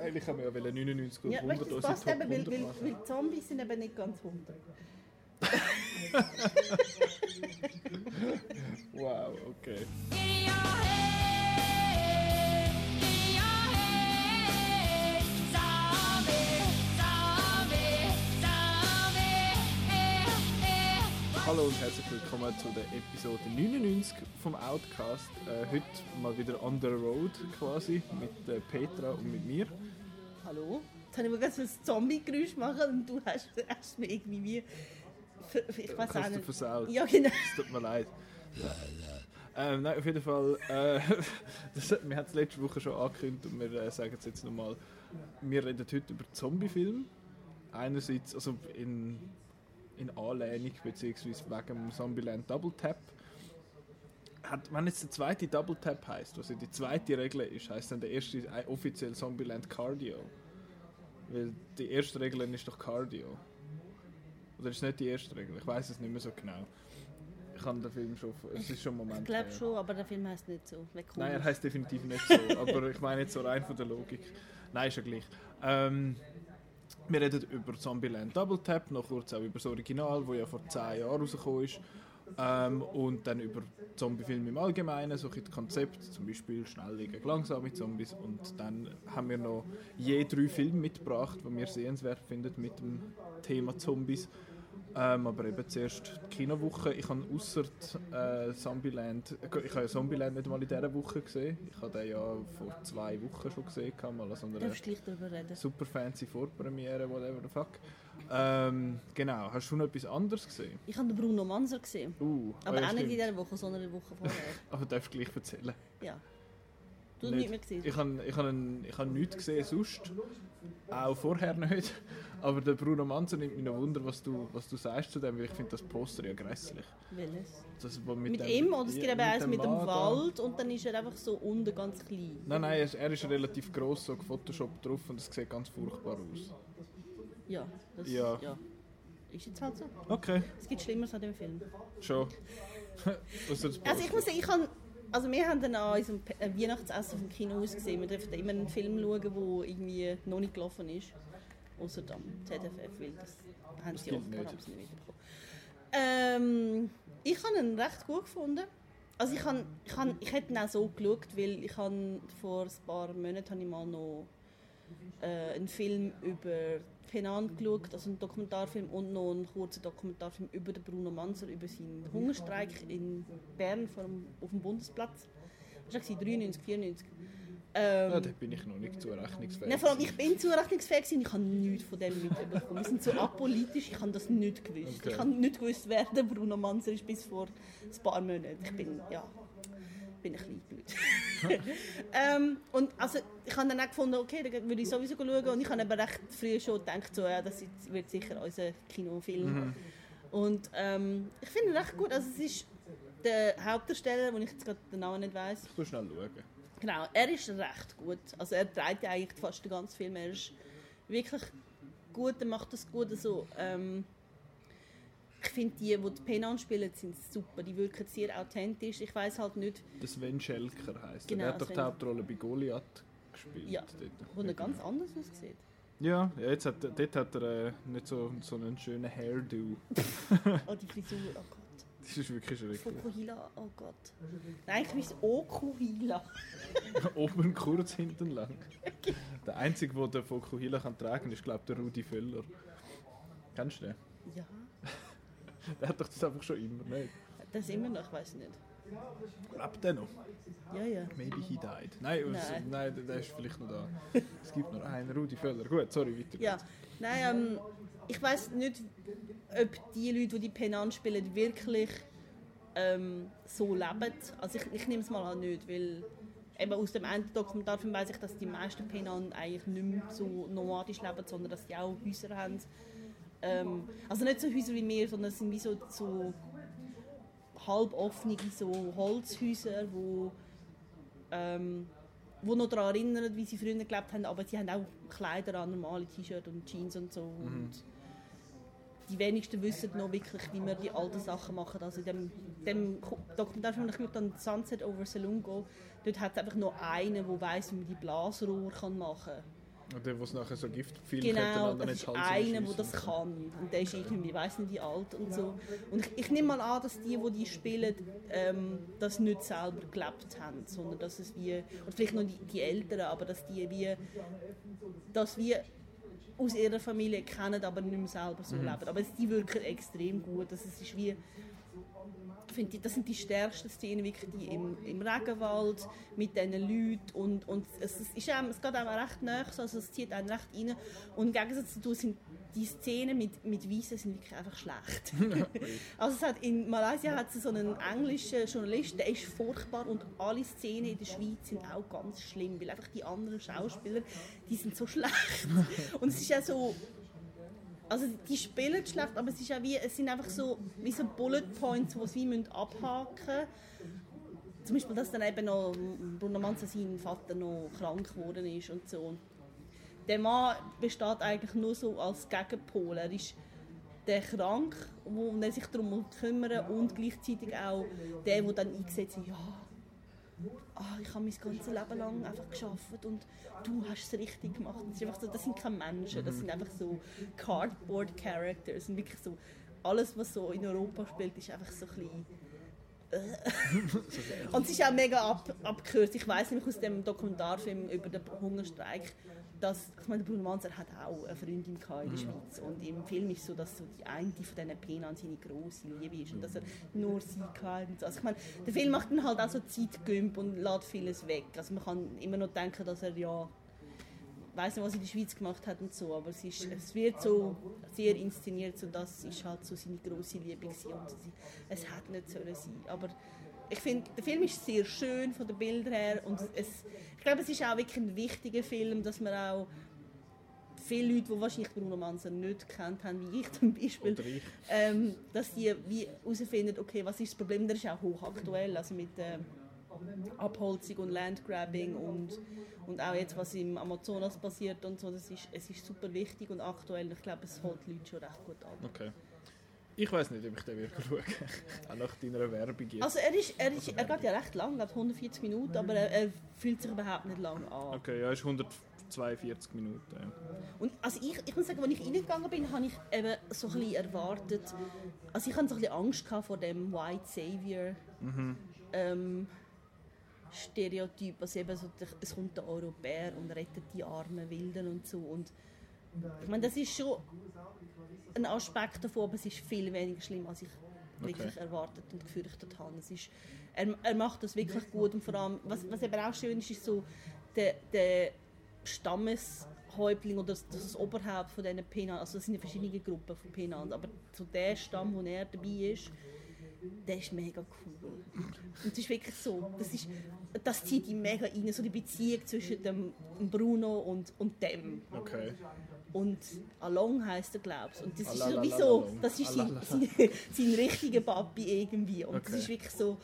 Eigentlich haben wir ja 99 und Ja, 100 weißt, du, unsere das passt eben, weil, 100 weil, weil Zombies sind eben nicht ganz 100. Wow, okay. Hallo und herzlich willkommen zu der Episode 99 vom Outcast. Äh, heute mal wieder on the road quasi mit äh, Petra und mit mir. Hallo? Jetzt habe ich mir gerade so ein Zombie-Geräusch machen und du hast, hast mir irgendwie wie... Ich weiß auch nicht. versaut. Ja, genau. Es tut mir leid. Ähm, nein, auf jeden Fall, äh, das, wir haben es letzte Woche schon angekündigt und wir äh, sagen es jetzt nochmal. Wir reden heute über Zombie-Film. Einerseits also in, in Anlehnung bzw. wegen dem Zombieland Double Tap. Hat, wenn jetzt der zweite Double Tap heisst, was ja die zweite Regel ist, heisst dann der erste äh, offiziell Zombieland Cardio. Weil die erste Regel ist doch Cardio. Oder ist nicht die erste Regel? Ich weiß es nicht mehr so genau. Ich habe den Film schon. Es ist schon Moment. Ich glaube schon, aber der Film heißt nicht so. Nein, er heißt definitiv nicht so. aber ich meine jetzt so rein von der Logik. Nein, ist ja gleich. Ähm, wir reden über Zombieland Double Tap, noch kurz auch über das Original, wo ja vor 10 Jahren rausgekommen ist. Ähm, und dann über Zombiefilme im Allgemeinen, so ein Konzept, zum Beispiel Schnell gegen langsame Zombies. Und dann haben wir noch je drei Filme mitgebracht, die wir sehenswert finden mit dem Thema Zombies. Ähm, aber eben zuerst die Kinowoche. Ich habe außer äh, Zombieland, ich habe ja Zombieland nicht mal in dieser Woche gesehen. Ich habe den ja vor zwei Wochen schon gesehen, mal an so einer darfst gleich darüber reden. super fancy Vorpremiere, whatever the fuck. Ähm, genau, hast du noch etwas anderes gesehen? Ich habe den Bruno Manser gesehen. Uh, Aber ah ja, auch nicht in dieser Woche, sondern eine Woche vorher. Aber darfst du gleich erzählen? ja. Du hast Nicht. mehr gesehen. Ich habe ich hab einen- ich hab nichts gesehen sonst. Auch vorher nicht. Aber der Bruno Manzo nimmt mich noch Wunder, was du, was du sagst zu dem, weil ich finde das Poster ja grässlich. Welches? Das, wo Mit, dem- ihm oder es gibt eben eins mit dem Mann da. Wald und dann ist er einfach so unten ganz klein. Nein, nein, er ist, er ist relativ gross, so gefotoshoppt drauf und es sieht ganz furchtbar aus. Ja, das Ja. ja. Ist jetzt halt so. Okay, Es gibt Schlimmeres an dem Film. schon. Also ich muss sagen, ich kann, also wir haben dann an unserem äh, Weihnachtsessen vom Kino ausgesehen. Wir dürfen immer einen Film schauen, der irgendwie noch nicht gelaufen ist. Außer am ZFF, weil das haben sie offenbar nicht. haben sie nicht mitbekommen. Ähm, ich habe ihn recht gut gefunden. Also ich, han, ich, han, ich hätte ihn auch so geschaut, weil ich han, vor ein paar Monaten habe ich mal noch äh, einen Film über Penang geschaut, also einen Dokumentarfilm und noch einen kurzen Dokumentarfilm über den Bruno Manser, über seinen Hungerstreik in Bern vor dem, auf dem Bundesplatz. Das war 93, 94. Ähm, Ja, da bin ich noch nicht zurechnungsfähig. Nein, vor allem, ich bin zurechnungsfähig gewesen, ich habe nichts von dem mitbekommen. Wir sind so apolitisch, ich habe das nicht gewusst. Okay. Ich habe nicht gewusst, wer der Bruno Manzer ist bis vor ein paar Monaten. Ich bin, ja, bin ein bisschen blöd. ähm, und also, ich habe dann auch gefunden, okay, dann würde ich sowieso schauen. Und ich habe aber recht früh schon gedacht, so, ja, das wird sicher unser Kinofilm. Und ähm, ich finde ihn recht gut. Also, es ist der Hauptdarsteller, den ich jetzt gerade den Namen nicht weiß. Ich muss schnell schauen. Genau, er ist recht gut. Also er trägt ja eigentlich fast den ganzen Film. Er ist wirklich gut, er macht das gut. Also, ähm, ich finde, die, die die Penan spielen, sind super. Die wirken sehr authentisch. Ich weiß halt nicht, Der Sven Schelker heisst Genau, er. Der hat doch die Sven. Hauptrolle bei Goliath gespielt. Ja, dort. wo er ganz anders aussieht. Ja, ja jetzt hat, dort hat er äh, nicht so, so einen schönen Hairdo. Oh, die Frisur, oh Gott. Das ist wirklich schrecklich. Fokuhila, oh Gott. Nein, ich weiß Okuhila. Oben kurz, hinten lang. Der Einzige, der den Fokuhila kann tragen ist, glaube ich, der Rudi Völler. Kennst du den? Ja, Der hat doch das einfach schon immer nicht. das immer noch, ich weiß nicht. Lebt der noch? Ja, ja. Maybe he died. Nein, nein. Nein. nein der ist vielleicht noch da. Es gibt noch einen Rudi Völler. Gut, sorry, weiter. Ja, nein, ähm, ich weiß nicht, ob die Leute, die die Penan spielen, wirklich ähm, so leben. Also ich, ich nehme es mal an nicht, weil eben aus dem einen Dokumentarfilm weiß ich, dass die meisten Penan eigentlich nicht mehr so nomadisch leben, sondern dass sie auch Häuser haben. Ähm, also nicht so Häuser wie wir, sondern es sind wie so, so halboffene so Holzhäuser, wo ähm, wo noch daran erinnern, wie sie früher gelebt haben, aber sie haben auch Kleider an, normale T-Shirts und Jeans und so. Und die wenigsten wissen noch wirklich, wie man die alten Sachen machen. Also in dem, dem Dokumentarfilm, ich dann Sunset over Salungo, dort hat es einfach noch einen, der weiss, wie man die Blasrohr kann machen kann. Oder wo es nachher so Giftpfeile Genau, hintereinander das ist einer, der das kann. Und der ist irgendwie, ich weiß nicht wie alt und so. Und ich, ich nehme mal an, dass die, die die spielen, ähm, das nicht selber gelebt haben, sondern dass es wie, oder vielleicht noch die, die Älteren, aber dass die wie, dass wir aus ihrer Familie kennen, aber nicht mehr selber so leben. Aber die wirken extrem gut. Also es ist wie, ich finde, das sind die stärksten Szenen wirklich die im, im Regenwald mit diesen Leuten und, und es, es, ist einem, es geht einem recht nahe, also es zieht einen recht rein und im Gegensatz dazu sind die Szenen mit, mit Weißen sind wirklich einfach schlecht. also es hat, in Malaysia hat es so einen englischen Journalist, der ist furchtbar und alle Szenen in der Schweiz sind auch ganz schlimm, weil einfach die anderen Schauspieler, die sind so schlecht und es ist ja so also die spielen schlecht, aber es, ist wie, es sind einfach so, wie so Bullet Points, die sie müssen abhaken müssen. Zum Beispiel, dass dann eben noch Bruno Manza, sein Vater, noch krank geworden ist und so. Der Mann besteht eigentlich nur so als Gegenpol. Er ist der krank, wo er sich darum kümmern und gleichzeitig auch der, der dann eingesetzt ist, ja, ah, ich habe mein ganzes Leben lang einfach geschafft und du hast es richtig gemacht. Das, ist einfach so, das sind keine Menschen, das sind einfach so Cardboard Characters. Und wirklich so, alles, was so in Europa spielt, ist einfach so ein bisschen und es ist auch mega ab, abgekürzt. Ich weiß nämlich aus dem Dokumentarfilm über den Hungerstreik, dass ich meine, Bruno Manzer hat auch eine Freundin in der Schweiz und im Film ist so, dass so die eine von diesen Penan seine grosse Liebe ist und dass er nur sie hatte. und so. Also ich meine, der Film macht dann halt auch so Zeitgümp und lässt vieles weg. Also man kann immer noch denken, dass er ja weiß nicht, was er in der Schweiz gemacht hat und so, aber es, ist, es wird so sehr inszeniert, so das ist halt so seine grosse Liebe gewesen und es hat nicht sollen sein. Aber ich finde, der Film ist sehr schön von den Bildern her und es, ich glaube, es ist auch wirklich ein wichtiger Film, dass man auch viele Leute, die wahrscheinlich Bruno Manzer nicht gekannt haben, wie ich zum Beispiel, ich. ähm, dass die wie herausfinden, okay, was ist das Problem, der ist auch hochaktuell, also mit ähm, Abholzung und Landgrabbing und, und auch jetzt, was im Amazonas passiert und so, das ist, es ist super wichtig und aktuell. Ich glaube, es holt die Leute schon recht gut ab. Okay. Ich weiß nicht, ob ich den wirklich schaue. Auch nach deiner Werbung jetzt. Also er, ist, er, ist, er geht ja recht lang, geht 140 Minuten, aber er, er fühlt sich überhaupt nicht lang an. Okay, ja, ist 142 Minuten. Ja. Und also ich, ich muss sagen, als ich reingegangen bin, habe ich eben so ein bisschen erwartet, also ich hatte so ein bisschen Angst gehabt vor dem White Savior ähm, Stereotyp, also eben so, es kommt der Europäer und rettet die armen Wilden und so und ich meine, das ist schon ein Aspekt davon, aber es ist viel weniger schlimm, als ich wirklich Okay. erwartet und gefürchtet habe. Es ist, er, er macht das wirklich gut und vor allem, was, was eben auch schön ist, ist so der, der Stammeshäuptling oder das, das Oberhaupt von diesen Penan, also es sind ja verschiedene Gruppen von Penan, aber so der Stamm, wo er dabei ist, der ist mega cool. Und es ist wirklich so, das, ist, das zieht ihn mega rein, so die Beziehung zwischen dem Bruno und, und dem. Okay. Und Along heisst er, glaubst Und das ist sowieso, das ist sein, sein, sein richtiger Papi irgendwie. Und das Okay. ist wirklich so,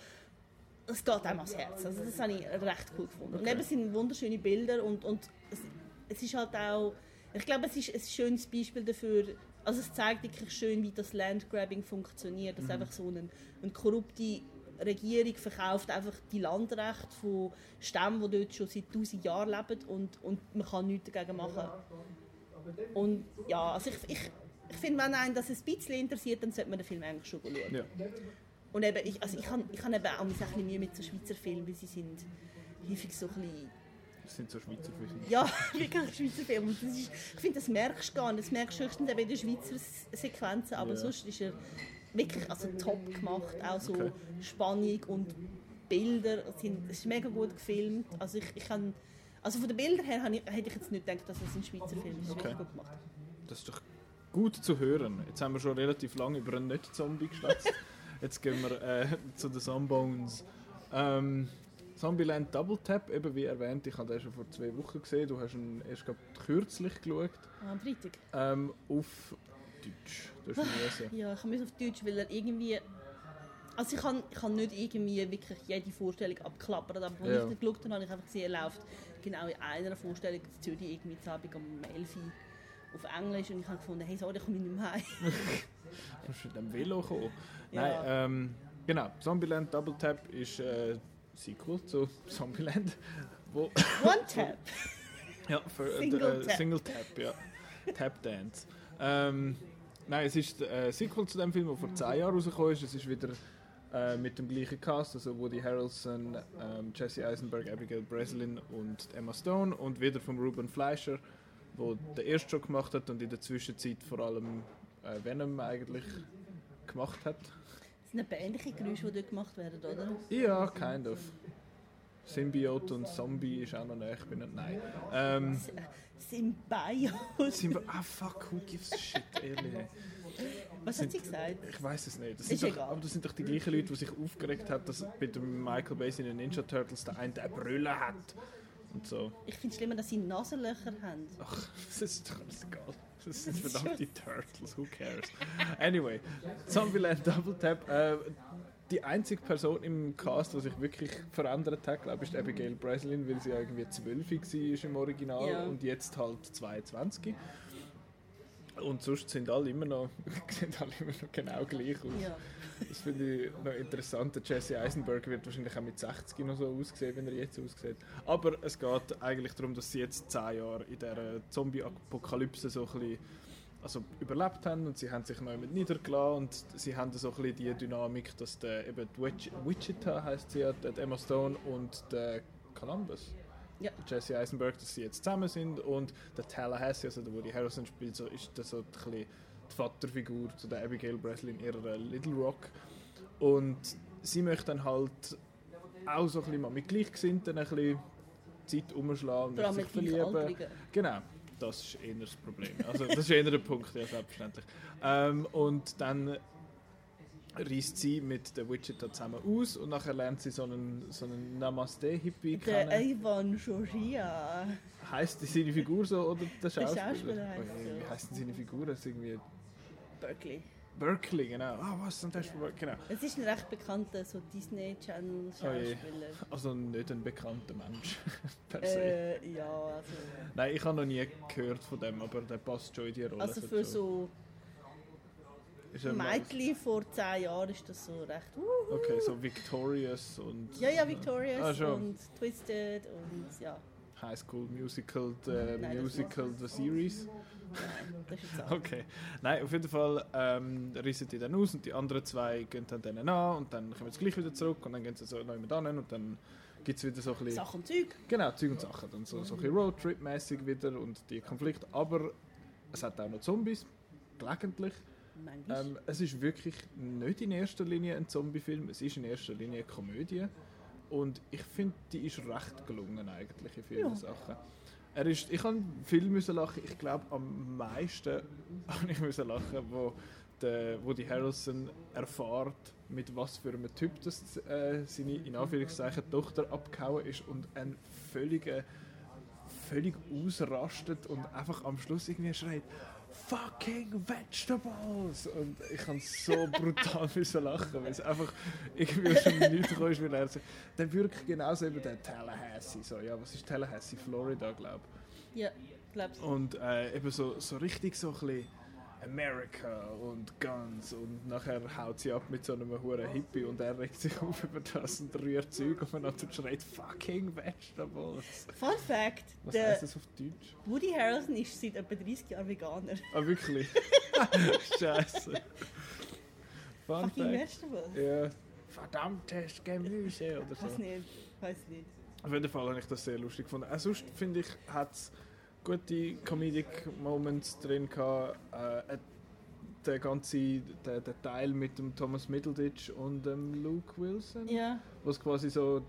es geht einem ans Herz. Also das habe ich recht cool gefunden. Und Okay. eben es sind wunderschöne Bilder und, und es, es ist halt auch, ich glaube, es ist ein schönes Beispiel dafür, also es zeigt wirklich schön, wie das Landgrabbing funktioniert. Mhm. Dass einfach so eine, eine korrupte Regierung verkauft einfach die Landrechte von Stämmen, die dort schon seit 1000 Jahren leben und, und man kann nichts dagegen machen. Und ja, also ich, ich, ich finde, wenn einen das ein bisschen interessiert, dann sollte man den Film eigentlich schon schauen. Ja. Und eben, ich, also ich habe ich hab eben auch ein bisschen Mühe mit so Schweizer Filmen, weil sie sind häufig so ein bisschen, Das sind so Schweizer Filme. ja, wirklich Schweizer Filme. Das ist, ich finde, das merkst du gar nicht. Das merkst du höchstens eben in den Schweizer Sequenzen, aber Ja. sonst ist er wirklich also top gemacht. Auch so Okay. Spannung und Bilder, sind, es ist mega gut gefilmt. Also ich, ich kann, also von den Bildern her hätte ich jetzt nicht gedacht, dass es ein Schweizer Film ist. Okay. gut gemacht. Das ist doch gut zu hören. Jetzt haben wir schon relativ lange über einen Nicht-Zombie geschwätzt. Jetzt gehen wir äh, zu den Zombones. Ähm, Zombieland Double Tap, eben wie erwähnt, ich habe den schon vor zwei Wochen gesehen. Du hast ihn erst grad kürzlich geschaut. Ah, Am Freitag. Ähm, auf Deutsch. Du hast ihn. Ja, ich muss auf Deutsch, weil er irgendwie... Also ich kann, ich kann nicht irgendwie wirklich jede Vorstellung abklappern, aber als Ja. ich nicht geschaut habe, habe ich einfach gesehen, er läuft genau in einer Vorstellung in Zürich irgendwie zu Abend um 11 Uhr auf Englisch und ich habe gefunden, hey, sorry, ich komme nicht mehr heim. Du musst mit dem Velo kommen. Ja. Nein, ähm, genau. Zombieland Double Tap ist äh, Sequel zu Zombieland. Wo One Tap! Ja, für Single äh, Tap. Single Tap, ja. Tap Dance. Ähm, nein, es ist ein Sequel zu dem Film, der vor 10 Jahren rausgekommen ist. Es ist wieder äh, mit dem gleichen Cast, also Woody Harrelson, ähm, Jesse Eisenberg, Abigail Breslin und Emma Stone und wieder von Ruben Fleischer, der den ersten schon gemacht hat und in der Zwischenzeit vor allem äh, Venom eigentlich gemacht hat. Das sind etwa ähnliche Geräusche, die dort gemacht werden, oder? Ja, kind of. Symbiote und Zombie ist auch noch näher, ich bin nicht, nein. Ähm, Symbiose. sind wir, ah fuck, who gives a shit, ehrlich. Was hat sie gesagt? Ich weiß es nicht. Das Ist sind doch, egal. aber das sind doch die gleichen Leute, die sich aufgeregt haben, dass bei dem Michael Bay in den Ninja Turtles der eine eine Brille hat. Und so. Ich finde es schlimmer, dass sie Nasenlöcher haben. Ach, das ist doch alles egal. Das sind verdammte Turtles, who cares? Anyway, Zombieland Double Tap. Äh, die einzige Person im Cast, die sich wirklich verändert hat, glaube ich, ist Abigail Breslin, weil sie ja irgendwie 12 war im Original Ja. und jetzt halt 22. Und sonst sind alle immer noch, sehen alle immer noch genau gleich aus. Ja. Das finde ich noch interessant. Der Jesse Eisenberg wird wahrscheinlich auch mit 60 noch so aussehen, wenn er jetzt aussieht. Aber es geht eigentlich darum, dass sie jetzt 10 Jahre in dieser Zombie-Apokalypse so ein bisschen also überlebt haben und sie haben sich neu mit niedergelassen und sie haben so ein bisschen die Dynamik, dass der eben die Witch, Wichita heißt sie ja, die Emma Stone und der Columbus, Ja. Jesse Eisenberg, dass sie jetzt zusammen sind und der Tallahassee, also der Woody Harrelson spielt, so, ist das so ein bisschen die Vaterfigur zu der Abigail Breslin in ihrer Little Rock und sie möchte dann halt auch so ein bisschen mal mit Gleichgesinnten ein bisschen Zeit umschlagen und sich verlieben. Genau, das ist eher das Problem. Also das ist eher der Punkt, ja, selbstverständlich. Ähm, und dann reist sie mit der Wichita zusammen aus und nachher lernt sie so einen, so einen Namaste-Hippie Der kennen. Ivan Georgia. Heisst die seine Figur so oder der Schauspieler? Schauspieler heisst Oh so. Wie heisst denn seine Figur? Das ist irgendwie Berkeley. Berkeley, genau. Ah, was? Und das Berkeley, genau. Es ist ein recht bekannter so Disney Channel Oh je. Schauspieler. Also nicht ein bekannter Mensch per se. äh, ja, also, Nein, ich habe noch nie gehört von dem, aber der passt schon in die Rolle. also für schon- so ist mal- Mädchen vor 10 Jahren ist das so recht. Uh, Okay, so Victorious und ja, ja, Victorious Ah, und Twisted und ja, High School Musical, äh, Nein, Musical The Series. nein, das ist jetzt Okay. Nein, auf jeden Fall ähm, rissen die dann aus und die anderen zwei gehen dann denen an und dann kommen sie gleich wieder zurück und dann gehen sie so neu mit an und dann gibt es wieder so ein bisschen... Sachen und Zeug. Genau, Zeug und Sachen. Dann so, so ein bisschen Roadtrip-mäßig wieder und die Konflikte. Aber es hat auch noch Zombies, gelegentlich. Manchmal. Ähm, es ist wirklich nicht in erster Linie ein Zombie-Film, es ist in erster Linie eine Komödie. Und ich finde, die ist recht gelungen eigentlich in vielen Ja. Sachen. Er ist, ich habe viel müssen lachen. Ich glaube, am meisten habe ich müssen lachen, wo, der, wo die Harrelson erfährt, mit was für einem Typ das, äh, seine in Anführungszeichen Tochter abgehauen ist und ein völliger völlig ausrastet und einfach am Schluss irgendwie schreit fucking vegetables. Und ich kann so brutal müssen lachen weil es einfach irgendwie dem Nichts kam, weil er so, dann wirklich genauso eben der Tallahassee so ja was ist Tallahassee? Florida glaube ja, glaubst du. und äh, eben so, so richtig so ein bisschen America und Guns und nachher haut sie ab mit so einem hohen Hippie und er regt sich auf über das und rührt Zeug aufeinander und schreit fucking vegetables Fun Fact: was heißt das auf Deutsch? Woody Harrelson ist seit etwa 30 Jahren Veganer. Ah, wirklich? Scheiße. Fun Fucking Fact. Vegetables. Ja. Verdammtes Gemüse oder Weiß so. nicht, weiß nicht. Auf jeden Fall habe ich das sehr lustig gefunden. Auch sonst finde ich, hat es gute Comedic Moments drin gehabt. Äh, äh, der ganze der, der Teil mit dem Thomas Middleditch und dem Luke Wilson, Ja, was quasi so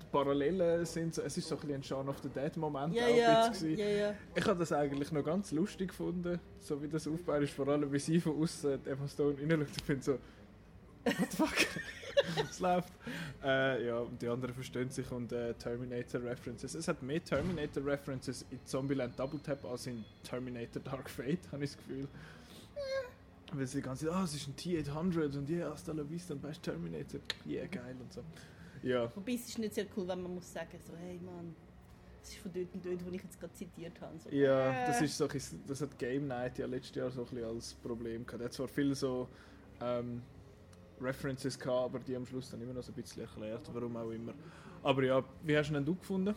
die Parallelen sind. Es ist so ein bisschen ein Shaun of the Dead Moment ja, auch ein bisschen. ja, ja. Ich habe das eigentlich noch ganz lustig gefunden, so wie das aufgebaut ist, vor allem wie sie von außen Emma Stone reinschaut. Ich finde so, what the fuck? es läuft. Äh, ja, und die anderen verstehen sich und äh, Terminator-References. Es hat mehr Terminator-References in Zombieland Double Tap als in Terminator Dark Fate, habe ich das Gefühl. Weil sie die ganze Zeit, ah, es ist ein T-800 und yeah, hasta la vista und weißt Terminator, yeah, geil und so. Ja, Wobei es ist nicht sehr cool, wenn man muss sagen, so, hey Mann, das ist von dort und dort, wo ich jetzt gerade zitiert habe. So, Ja, äh. das ist so, das hat Game Night ja letztes Jahr so ein bisschen als Problem gehabt. Er hat zwar viel so ähm, References gehabt, aber die am Schluss dann immer noch so ein bisschen erklärt, warum auch immer. Aber ja, wie hast du ihn denn du gefunden?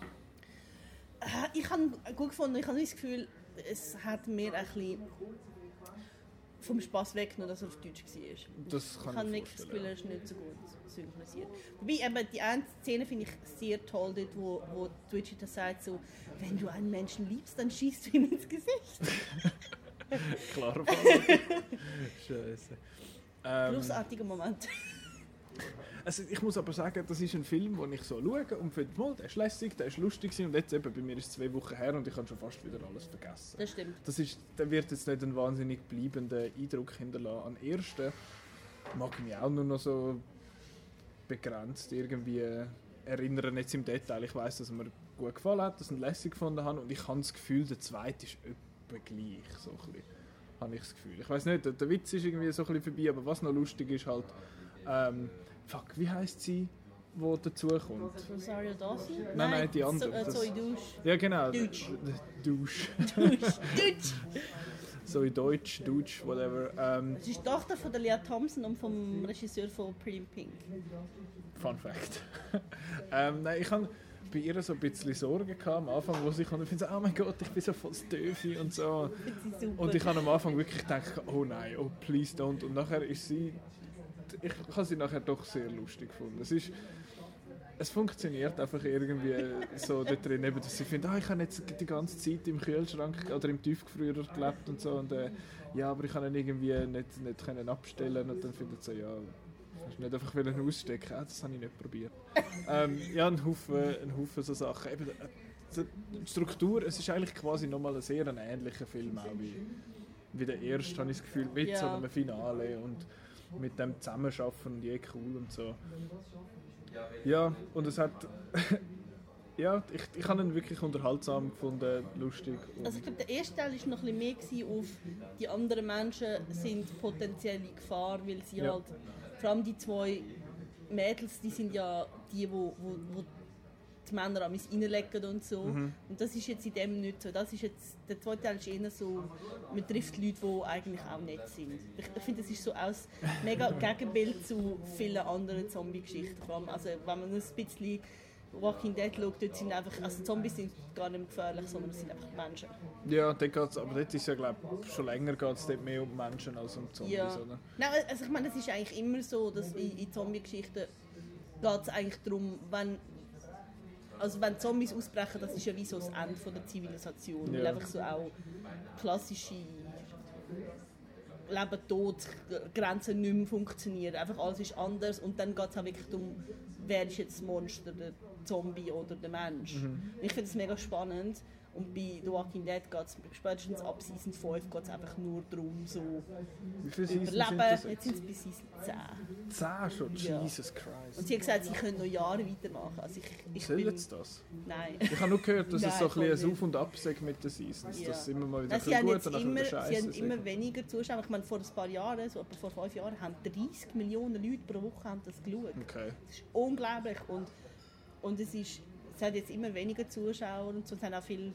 Äh, Ich habe gut gefunden. Ich habe das Gefühl, es hat mir ein bisschen vom Spaß weggenommen, dass er auf Deutsch war. Das Ich kann habe ich wirklich das Gefühl, er ist nicht so gut synchronisiert. Wobei eben die eine Szene finde ich sehr toll, dort, wo, wo Wichita sagt so, wenn du einen Menschen liebst, dann schießt du ihm ins Gesicht. Fall. Scheiße. Ähm, Großartiger Moment. also ich muss aber sagen, das ist ein Film, den ich so schaue und finde, mal, der ist lässig, der ist lustig und jetzt eben, bei mir ist es zwei Wochen her und ich habe schon fast wieder alles vergessen. Das stimmt. Das ist, der wird jetzt nicht einen wahnsinnig bleibenden Eindruck hinterlassen. An ersten mag ich mich auch nur noch so begrenzt irgendwie erinnern, jetzt im Detail. Ich weiß, dass er mir gut gefallen hat, dass ich ihn lässig gefunden habe und ich habe das Gefühl, der zweite ist etwa gleich. So ein bisschen, habe ich das Gefühl. Ich weiß nicht, der, der Witz ist irgendwie so ein bisschen vorbei, aber was noch lustig ist halt, ähm, fuck, wie heißt sie, wo dazukommt? Rosario Dawson? Nein, nein, die andere. So, äh, Zoe Douche. Ja, genau. Deutsch. Dusch. Douche. Deutsch. So in Deutsch, Deutsch, whatever. Ähm, Das ist die Tochter von der Lea Thompson und vom Regisseur von Pretty in Pink. Fun Fact. ähm, nein, ich habe bei ihr so ein bisschen Sorgen gehabt am Anfang, wo sie kommt und finde so, oh mein Gott, ich bin so voll das Döfi und so. Und ich habe am Anfang wirklich gedacht, oh nein, oh please don't. Und nachher ist sie, ich habe sie nachher doch sehr lustig gefunden. Es ist, es funktioniert einfach irgendwie so da drin, eben, dass sie findet, ah, ich habe jetzt die ganze Zeit im Kühlschrank oder im Tiefgefrierer gelebt und so und äh, ja, aber ich kann ihn irgendwie nicht, nicht können abstellen und dann findet sie, ja, hast du nicht einfach wollen ausstecken, ah, das habe ich nicht probiert. ähm, ja, ein Haufen, ein Haufen so Sachen. Eben, äh, die Struktur, es ist eigentlich quasi nochmal ein sehr ein ähnlicher Film auch wie, wie der erste, habe ich das Gefühl, mit Ja. so einem Finale und mit dem Zusammenschaffen und je cool und so. Ja, und es hat. ja, ich, ich habe ihn wirklich unterhaltsam gefunden, lustig. Also ich glaube, der erste Teil war noch ein bisschen mehr auf die anderen Menschen sind potenzielle Gefahr, weil sie Ja. halt, vor allem die zwei Mädels, die sind ja die, wo, wo, wo die Männer an mich reinlegen und so. Mhm. Und das ist jetzt in dem nicht so. Das ist jetzt, der zweite Teil ist eher so, man trifft Leute, die eigentlich auch nett sind. Ich, ich finde, das ist so aus mega Gegenbild zu vielen anderen Zombie-Geschichten. Also wenn man ein bisschen Walking Dead schaut, dort sind einfach, also Zombies sind gar nicht mehr gefährlich, sondern es sind einfach Menschen. ja, dort geht's, aber dort ist ja, glaube ich, schon länger geht es mehr um Menschen als um Zombies, Ja. oder? Nein, also ich meine, es ist eigentlich immer so, dass in, in Zombie-Geschichten geht es eigentlich darum, wenn, also wenn Zombies ausbrechen, das ist ja wie so das Ende von der Zivilisation. Weil Ja. einfach so auch klassische Leben, Tod, Grenzen nicht mehr funktionieren. Einfach alles ist anders und dann geht es auch wirklich darum, wer ist jetzt das Monster, der Zombie oder der Mensch. Ich finde es mega spannend und bei The Walking Dead geht es spätestens ab Season 5 geht's einfach nur darum, so Wie viele Seasons sind überleben. das Jetzt sind es bis Season 10. Zehn schon, Ja. Jesus Und Christ. sie hat gesagt, sie können noch Jahre weitermachen. Also ich, ich Soll bin... jetzt das? Nein. Ich habe nur gehört, dass es Nein, so ein, bisschen ein Auf und Ab sagt mit den Seasons. Ja. Dass es immer mal wieder Nein, ein sie haben gut und immer, sie haben immer weniger Zuschauer. Ich meine, vor ein paar Jahren, so etwa vor fünf Jahren, haben 30 Millionen Leute pro Woche haben das geschaut. Okay. Das ist unglaublich. Und, und es, ist, es hat jetzt immer weniger Zuschauer und so. Es haben auch viel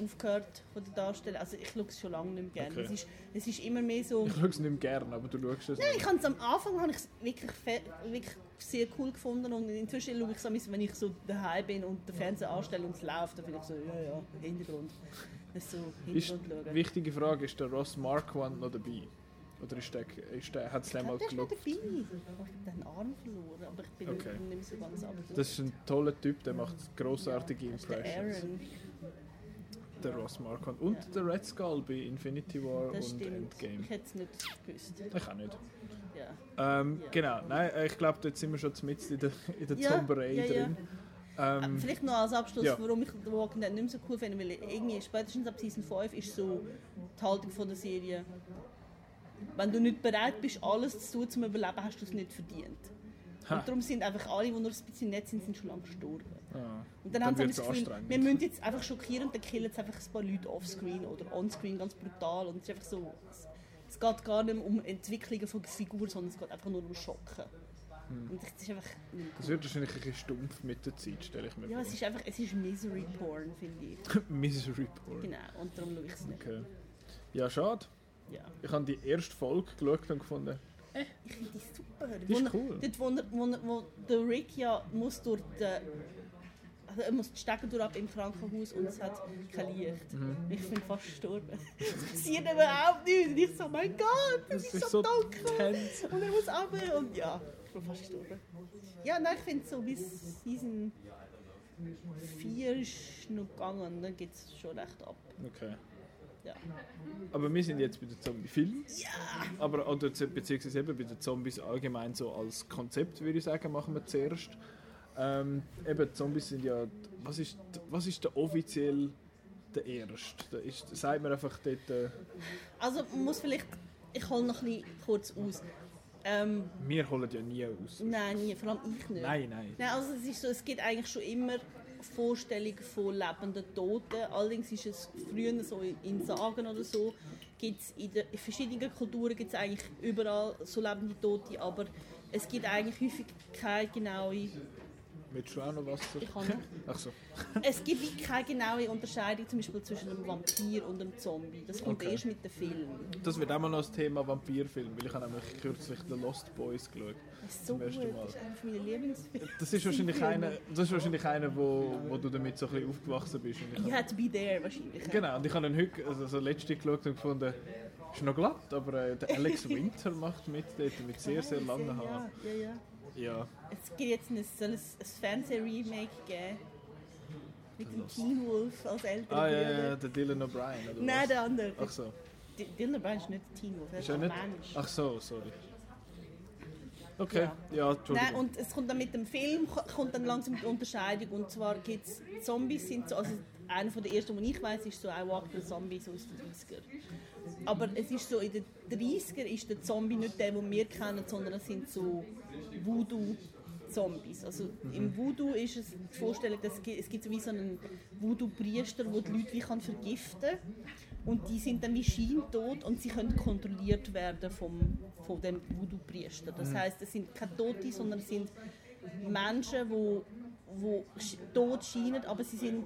aufgehört von den Darstellern. Also ich schaue es schon lange nicht mehr gerne. Okay. Es, ist, es ist immer mehr so... Ich schaue es nicht mehr gerne, aber du schaust es Nein, ich habe es am Anfang habe ich es wirklich, wirklich sehr cool gefunden und inzwischen schaue ich es, manchmal, wenn ich so daheim bin und der Fernseher anstelle und es läuft, dann finde ich so, ja, ja, Hintergrund. Das ist so Ist, Hintergrund schauen. wichtige Frage, ist der Ross Marquand noch dabei? Oder ist der, ist der, hat es Ich den mal glaube, der ist dabei. Ich habe den Arm verloren, aber ich bin Okay. nicht mehr so ganz ab. Das ist ein toller Typ, der macht grossartige der Impressions. Aaron. Der Ross Marquand. Und der Red Skull bei Infinity War Das und stimmt. Endgame. Ich hätte es nicht gewusst. Ich auch nicht. Ja. Ähm, Ja. Genau, nein, äh, ich glaube, dort sind wir schon mitten in der, in der Ja, Zomberei ja, ja. drin. Ähm, Ähm, Vielleicht noch als Abschluss, ja. warum ich The Walking Dead nicht mehr so cool finde, weil irgendwie spätestens ab Season 5 ist so die Haltung von der Serie, wenn du nicht bereit bist, alles zu tun, zum Überleben, hast du es nicht verdient. Ha. Und darum sind einfach alle, die nur ein bisschen nett sind, sind schon lange gestorben. ah, Und dann, Dann haben sie das Gefühl, wir müssen jetzt einfach schockieren und dann killen sie einfach ein paar Leute offscreen oder onscreen ganz brutal. Und es ist einfach so, es, es geht gar nicht um Entwicklungen von Figuren, sondern es geht einfach nur um Schocken. Und das ist einfach Hm. das wird wahrscheinlich ein bisschen stumpf mit der Zeit, stelle ich mir Ja, es vor. ist einfach, es ist Misery Porn, finde ich. Misery Porn. Genau, und darum schaue ich es nicht. Okay. Ja, schade. Ja. Ich habe die erste Folge geschaut und gefunden, Ich finde die super. Die ist Wo er- cool. Dort, wo, er- wo, er- wo der Rick ja muss durch den also er muss die Steckendür ab im Krankenhaus und es hat kein Licht. Mhm. Ich bin fast gestorben. Es passiert überhaupt nichts. Und ich so, mein Gott, es ist, so, dunkel. tense. Und er muss runter und ja, ich bin fast gestorben. Ja, nein, ich finde so bis Season 4 ist noch gegangen und dann geht es schon recht ab. Okay. Ja. Aber wir sind jetzt bei den Zombie-Filmen. Ja! Aber oder, beziehungsweise eben bei den Zombies allgemein so als Konzept, würde ich sagen, machen wir zuerst. Ähm, eben, Zombies sind ja... Was ist, was ist der offiziell der Erste? Da ist, sagt man einfach dort... Äh, Also man muss vielleicht, ich hole noch ein bisschen kurz aus. Ähm, wir holen ja nie aus. nein, nie, vor allem ich nicht. Nein, nein. Nein, also es ist so, es gibt eigentlich schon immer Vorstellungen von lebenden Toten. Allerdings ist es früher so in- Sagen oder so, gibt's in, in verschiedenen Kulturen gibt es eigentlich überall so lebende Tote, aber es gibt eigentlich häufig keine genaue, Noch was Ich kann noch. Ach so. es gibt wie keine genaue Unterscheidung zum Beispiel zwischen einem Vampir und einem Zombie. Das kommt Okay. erst mit dem Film. Das wird auch mal noch das Thema Vampirfilm, weil ich habe nämlich kürzlich The Lost Boys geschaut. Das ist so Zum ersten Mal. das ist einer meiner Lieblingsfilme. Das ist wahrscheinlich einer, das ist wahrscheinlich einer wo, wo du damit so ein bisschen aufgewachsen bist. Und ich You had to be there wahrscheinlich. Genau, und ich habe ihn heute, also so letzte geschaut und gefunden, ist noch glatt, aber äh, der Alex Winter macht mit dort, mit sehr, sehr langen Haaren. Ja, ja, ja. Es gibt jetzt ein, soll es ein Fernseh-Remake geben. Mit dem Teen Wolf als älterer ah ja, ja, der Dylan O'Brien, Nein, was? der andere. Ach so, D- Dylan O'Brien ist nicht Teen Wolf, er ist ist ein nicht? Mensch. Ach so, sorry. Okay, Ja. ja. Nein, und es kommt dann mit dem Film ko- kommt dann langsam die Unterscheidung und zwar gibt es Zombies sind so, also einer von der ersten, den ich weiß, ist so I Walk the Zombie so aus den 30er. Aber es ist so in den 30er ist der Zombie nicht der, den wir kennen, sondern es sind so Voodoo Zombies. Also im Voodoo ist es die Vorstellung, dass es gibt, es gibt so wie so einen Voodoo-Priester, der die Leute wie kann vergiften und die sind dann wie scheintot und sie können kontrolliert werden vom, von dem Voodoo-Priester. Das heißt, es sind keine Tote, sondern es sind Menschen, die wo sch- tot scheinen, aber sie sind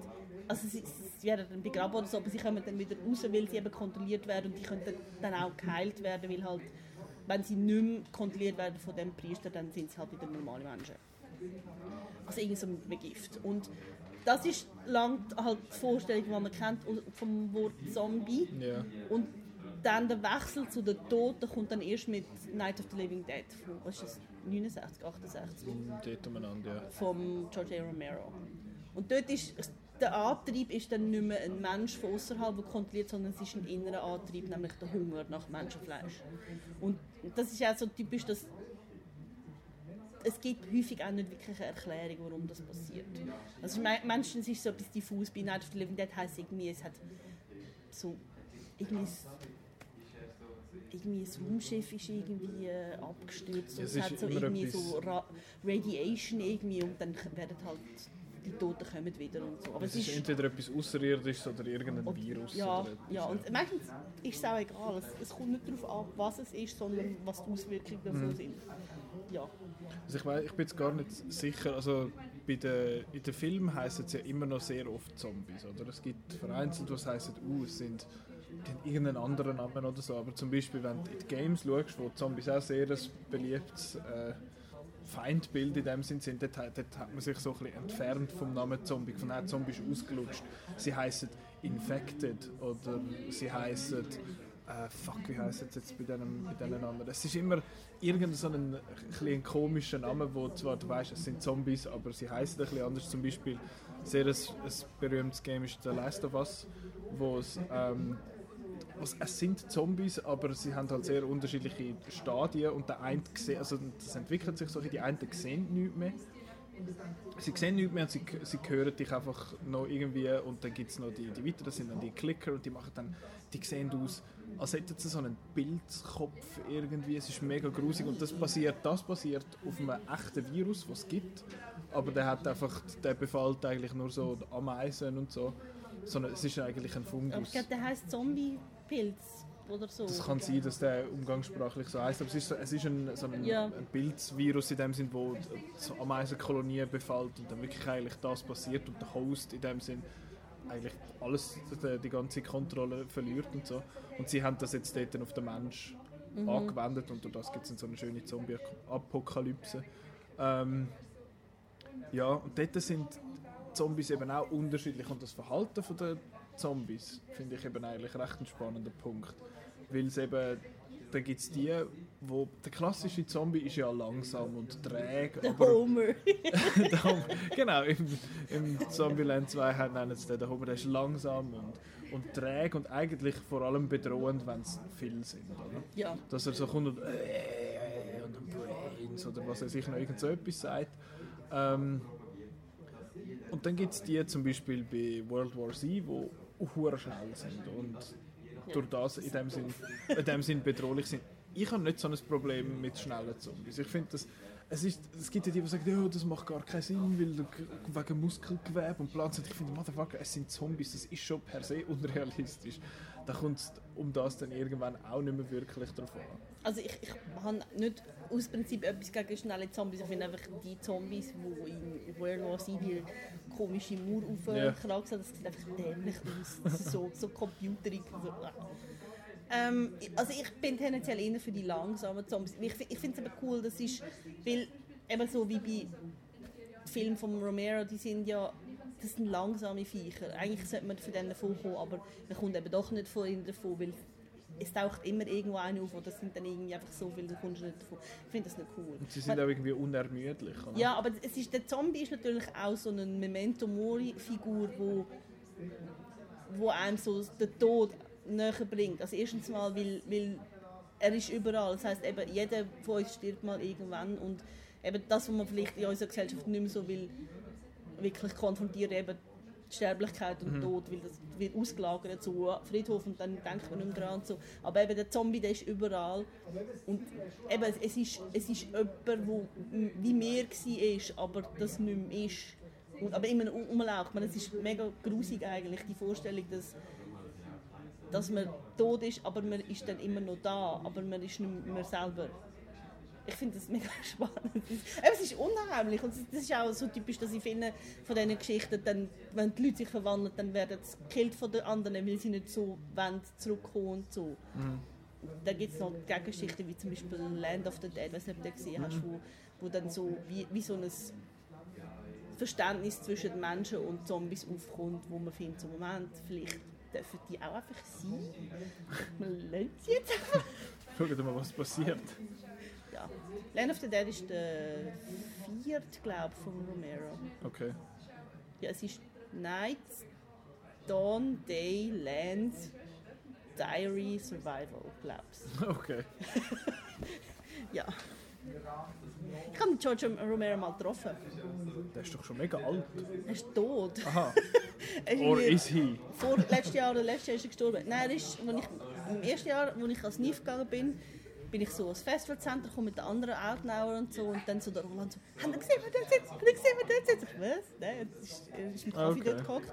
also sie, sie werden dann begraben oder so, aber sie kommen dann wieder raus, weil sie eben kontrolliert werden und die können dann- auch geheilt werden, weil halt wenn sie nicht mehr kontrolliert werden von dem Priester, dann sind sie halt wieder normale Menschen. Also irgendwie so mit einem Gift. Und das ist lang halt die Vorstellung, die man kennt vom Wort Zombie. Ja, Und dann der Wechsel zu den Toten kommt dann erst mit Night of the Living Dead. Von, was ist das? 69, 68? dort umeinander, ja. Vom George A. Romero. Und dort ist der Antrieb ist dann nicht mehr ein Mensch von außerhalb, der kontrolliert, sondern es ist ein innerer Antrieb, nämlich der Hunger nach Menschenfleisch. Und das ist auch so typisch, dass es gibt häufig auch nicht wirklich eine Erklärung, warum das passiert. Also me- meistens ist so etwas diffus. Bei Night of the Living Dead heisst irgendwie, es hat so irgendwie irgendwie das Raumschiff ist irgendwie äh, abgestürzt und es es hat so irgendwie etwas- so Ra Radiation irgendwie und dann werden halt die Toten kommen wieder und so. Aber Es ist entweder etwas Außerirdisches oder irgendein und- Virus. Ja, oder etwas, ja, und meistens ist es auch egal. Es, es kommt nicht darauf an, was es ist, sondern was die Auswirkungen davon Mhm. sind. Ja. Also ich, weiss, ich bin jetzt gar nicht sicher, also bei den, in den Filmen heißen es ja immer noch sehr oft Zombies, oder? Es gibt vereinzelt, was heißen, uh, es sind irgendeinen anderen Namen oder so, aber zum Beispiel, wenn du in die Games schaust, wo Zombies auch sehr ein beliebtes äh, Feindbild in dem Sinn sind, dort, dort hat man sich so ein bisschen entfernt vom Namen Zombie, von der Zombie ist ausgelutscht. Sie heißen Infected oder sie heißen äh, fuck, wie heisst es jetzt bei diesen, bei diesen Namen? Es ist immer irgendein so ein, ein komischer Name, wo zwar du weißt, es sind Zombies, aber sie heißen ein bisschen anders. Zum Beispiel sehr ein, ein berühmtes Game ist The Last of Us, wo es ähm, was, es sind Zombies, aber sie haben halt sehr unterschiedliche Stadien und der eine also das entwickelt sich so, die einen sehen nichts mehr. Sie sehen nichts mehr und sie, sie hören dich einfach noch irgendwie und dann gibt es noch die, die weiteren, das sind dann die Clicker und die machen dann, die sehen aus, als hätten sie so einen Pilzkopf irgendwie, es ist mega grusig und das basiert, das basiert auf einem echten Virus, was es gibt, aber der hat einfach, der befällt eigentlich nur so Ameisen und so, sondern es ist eigentlich ein Fungus. ich glaube, der heisst Zombie-Pilz oder so. Das kann sein, dass der umgangssprachlich so heißt, aber es ist, so, es ist ein, so ein, Ja. ein Pilzvirus in dem Sinn, wo so Ameisenkolonien befällt und dann wirklich eigentlich das passiert und der Host in dem Sinn eigentlich alles, die, die ganze Kontrolle verliert und so. Und sie haben das jetzt dort auf den Mensch Mhm. angewendet und durch das gibt es so eine schöne Zombie-Apokalypse. Ähm, ja, und dort sind Zombies eben auch unterschiedlich und das Verhalten von der Zombies finde ich eben eigentlich recht ein spannender Punkt. Weil es eben, da gibt es die, wo der klassische Zombie ist ja langsam und träge, Der aber Homer. der Homer- genau, im, im Zombieland 2 haben- nennen sie den, der Homer, der ist langsam und, und träge und eigentlich vor allem bedrohend, wenn es viel sind, oder? ja. Dass er so kommt und äh, und Brains oder was er sich noch irgend so etwas sagt. Ähm, und dann gibt es die zum Beispiel bei World War Z, die hure schnell sind und durch das in dem Sinn, in dem Sinn bedrohlich sind. Ich habe nicht so ein Problem mit schnellen Zombies. Ich finde es, ist, es gibt ja die, die sagen, ja, das macht gar keinen Sinn, weil wegen Muskelgewebe und Platz. Und ich finde, Motherfucker, es sind Zombies, das ist schon per se unrealistisch. Da kommt es um das dann irgendwann auch nicht mehr wirklich drauf an. Also ich, ich habe nicht aus Prinzip etwas gegen schnelle Zombies. Ich finde einfach die Zombies, die in Z die komische Mauer Ja. aufkraxeln, das sieht einfach dämlich aus. So, so computerig. So. Ähm, also ich bin tendenziell eher für die langsamen Zombies. Ich, ich finde es aber cool, das ist, weil eben so wie bei Filmen von Romero, die sind ja, das sind langsame Viecher. Eigentlich sollte man von denen davon kommen, aber man kommt eben doch nicht von ihnen davon, weil es taucht immer irgendwo einer auf und das sind dann irgendwie einfach so viele, da kommst du nicht davon. Ich finde das nicht cool. Und sie sind auch irgendwie unermüdlich. Oder? Ja, aber es ist, der Zombie ist natürlich auch so eine Memento Mori-Figur, wo, wo einem so den Tod näher bringt. Also erstens mal, weil, weil er ist überall. Das heißt eben, jeder von uns stirbt mal irgendwann und eben das, was man vielleicht in unserer Gesellschaft nicht mehr so will, wirklich konfrontieren, eben die Sterblichkeit und Tod, weil das wird ausgelagert zu Friedhof und dann denkt man nicht mehr dran so. Aber eben der Zombie, der ist überall und eben, es ist, es ist jemand, der wie mehr war, aber das nicht mehr ist. Und, aber immer meine, Es ist mega grusig eigentlich, die Vorstellung, dass, dass man tot ist, aber man ist dann immer noch da, aber man ist nicht mehr selber. Ich finde das mega spannend. Es ist- unheimlich und das ist auch so typisch, dass ich finde, von diesen Geschichten, dann, wenn die Leute sich verwandeln, dann werden sie gekillt von den anderen, weil sie nicht so wollen, zurückkommen und so. Da gibt es noch Gegengeschichten, wie zum Beispiel Land of the Dead, nicht, ob du den gesehen hast, wo, wo dann so wie, wie so ein Verständnis zwischen Menschen und Zombies aufkommt, wo man findet, so Moment, vielleicht dürfen die auch einfach sein. Man lernt sie jetzt einfach. Schauen mal, was passiert. Ja. Land of the Dead ist der vierte, glaube ich, von Romero. Okay. Ja, es ist Night, Dawn, Day, Land, Diary, Survival, glaub's. Okay. Ja. Ich habe George Romero mal getroffen. Der ist doch schon mega alt. Er ist tot. Aha. Er ist Or is he? Vor letztes Jahr oder letztes Jahr ist er gestorben. Nein, er ist, als ich, im ersten Jahr, als ich als NIF gegangen bin, bin ich so ins Festivalcenter gekommen mit den anderen Outnauer und so und dann so der Roland so, «Haben Sie gesehen, wer dort sitzt? Haben Sie gesehen, wer dort sitzt?» Ich, «Was? Nein, er ist, er ist mit Kaffee Okay. dort gehockt.»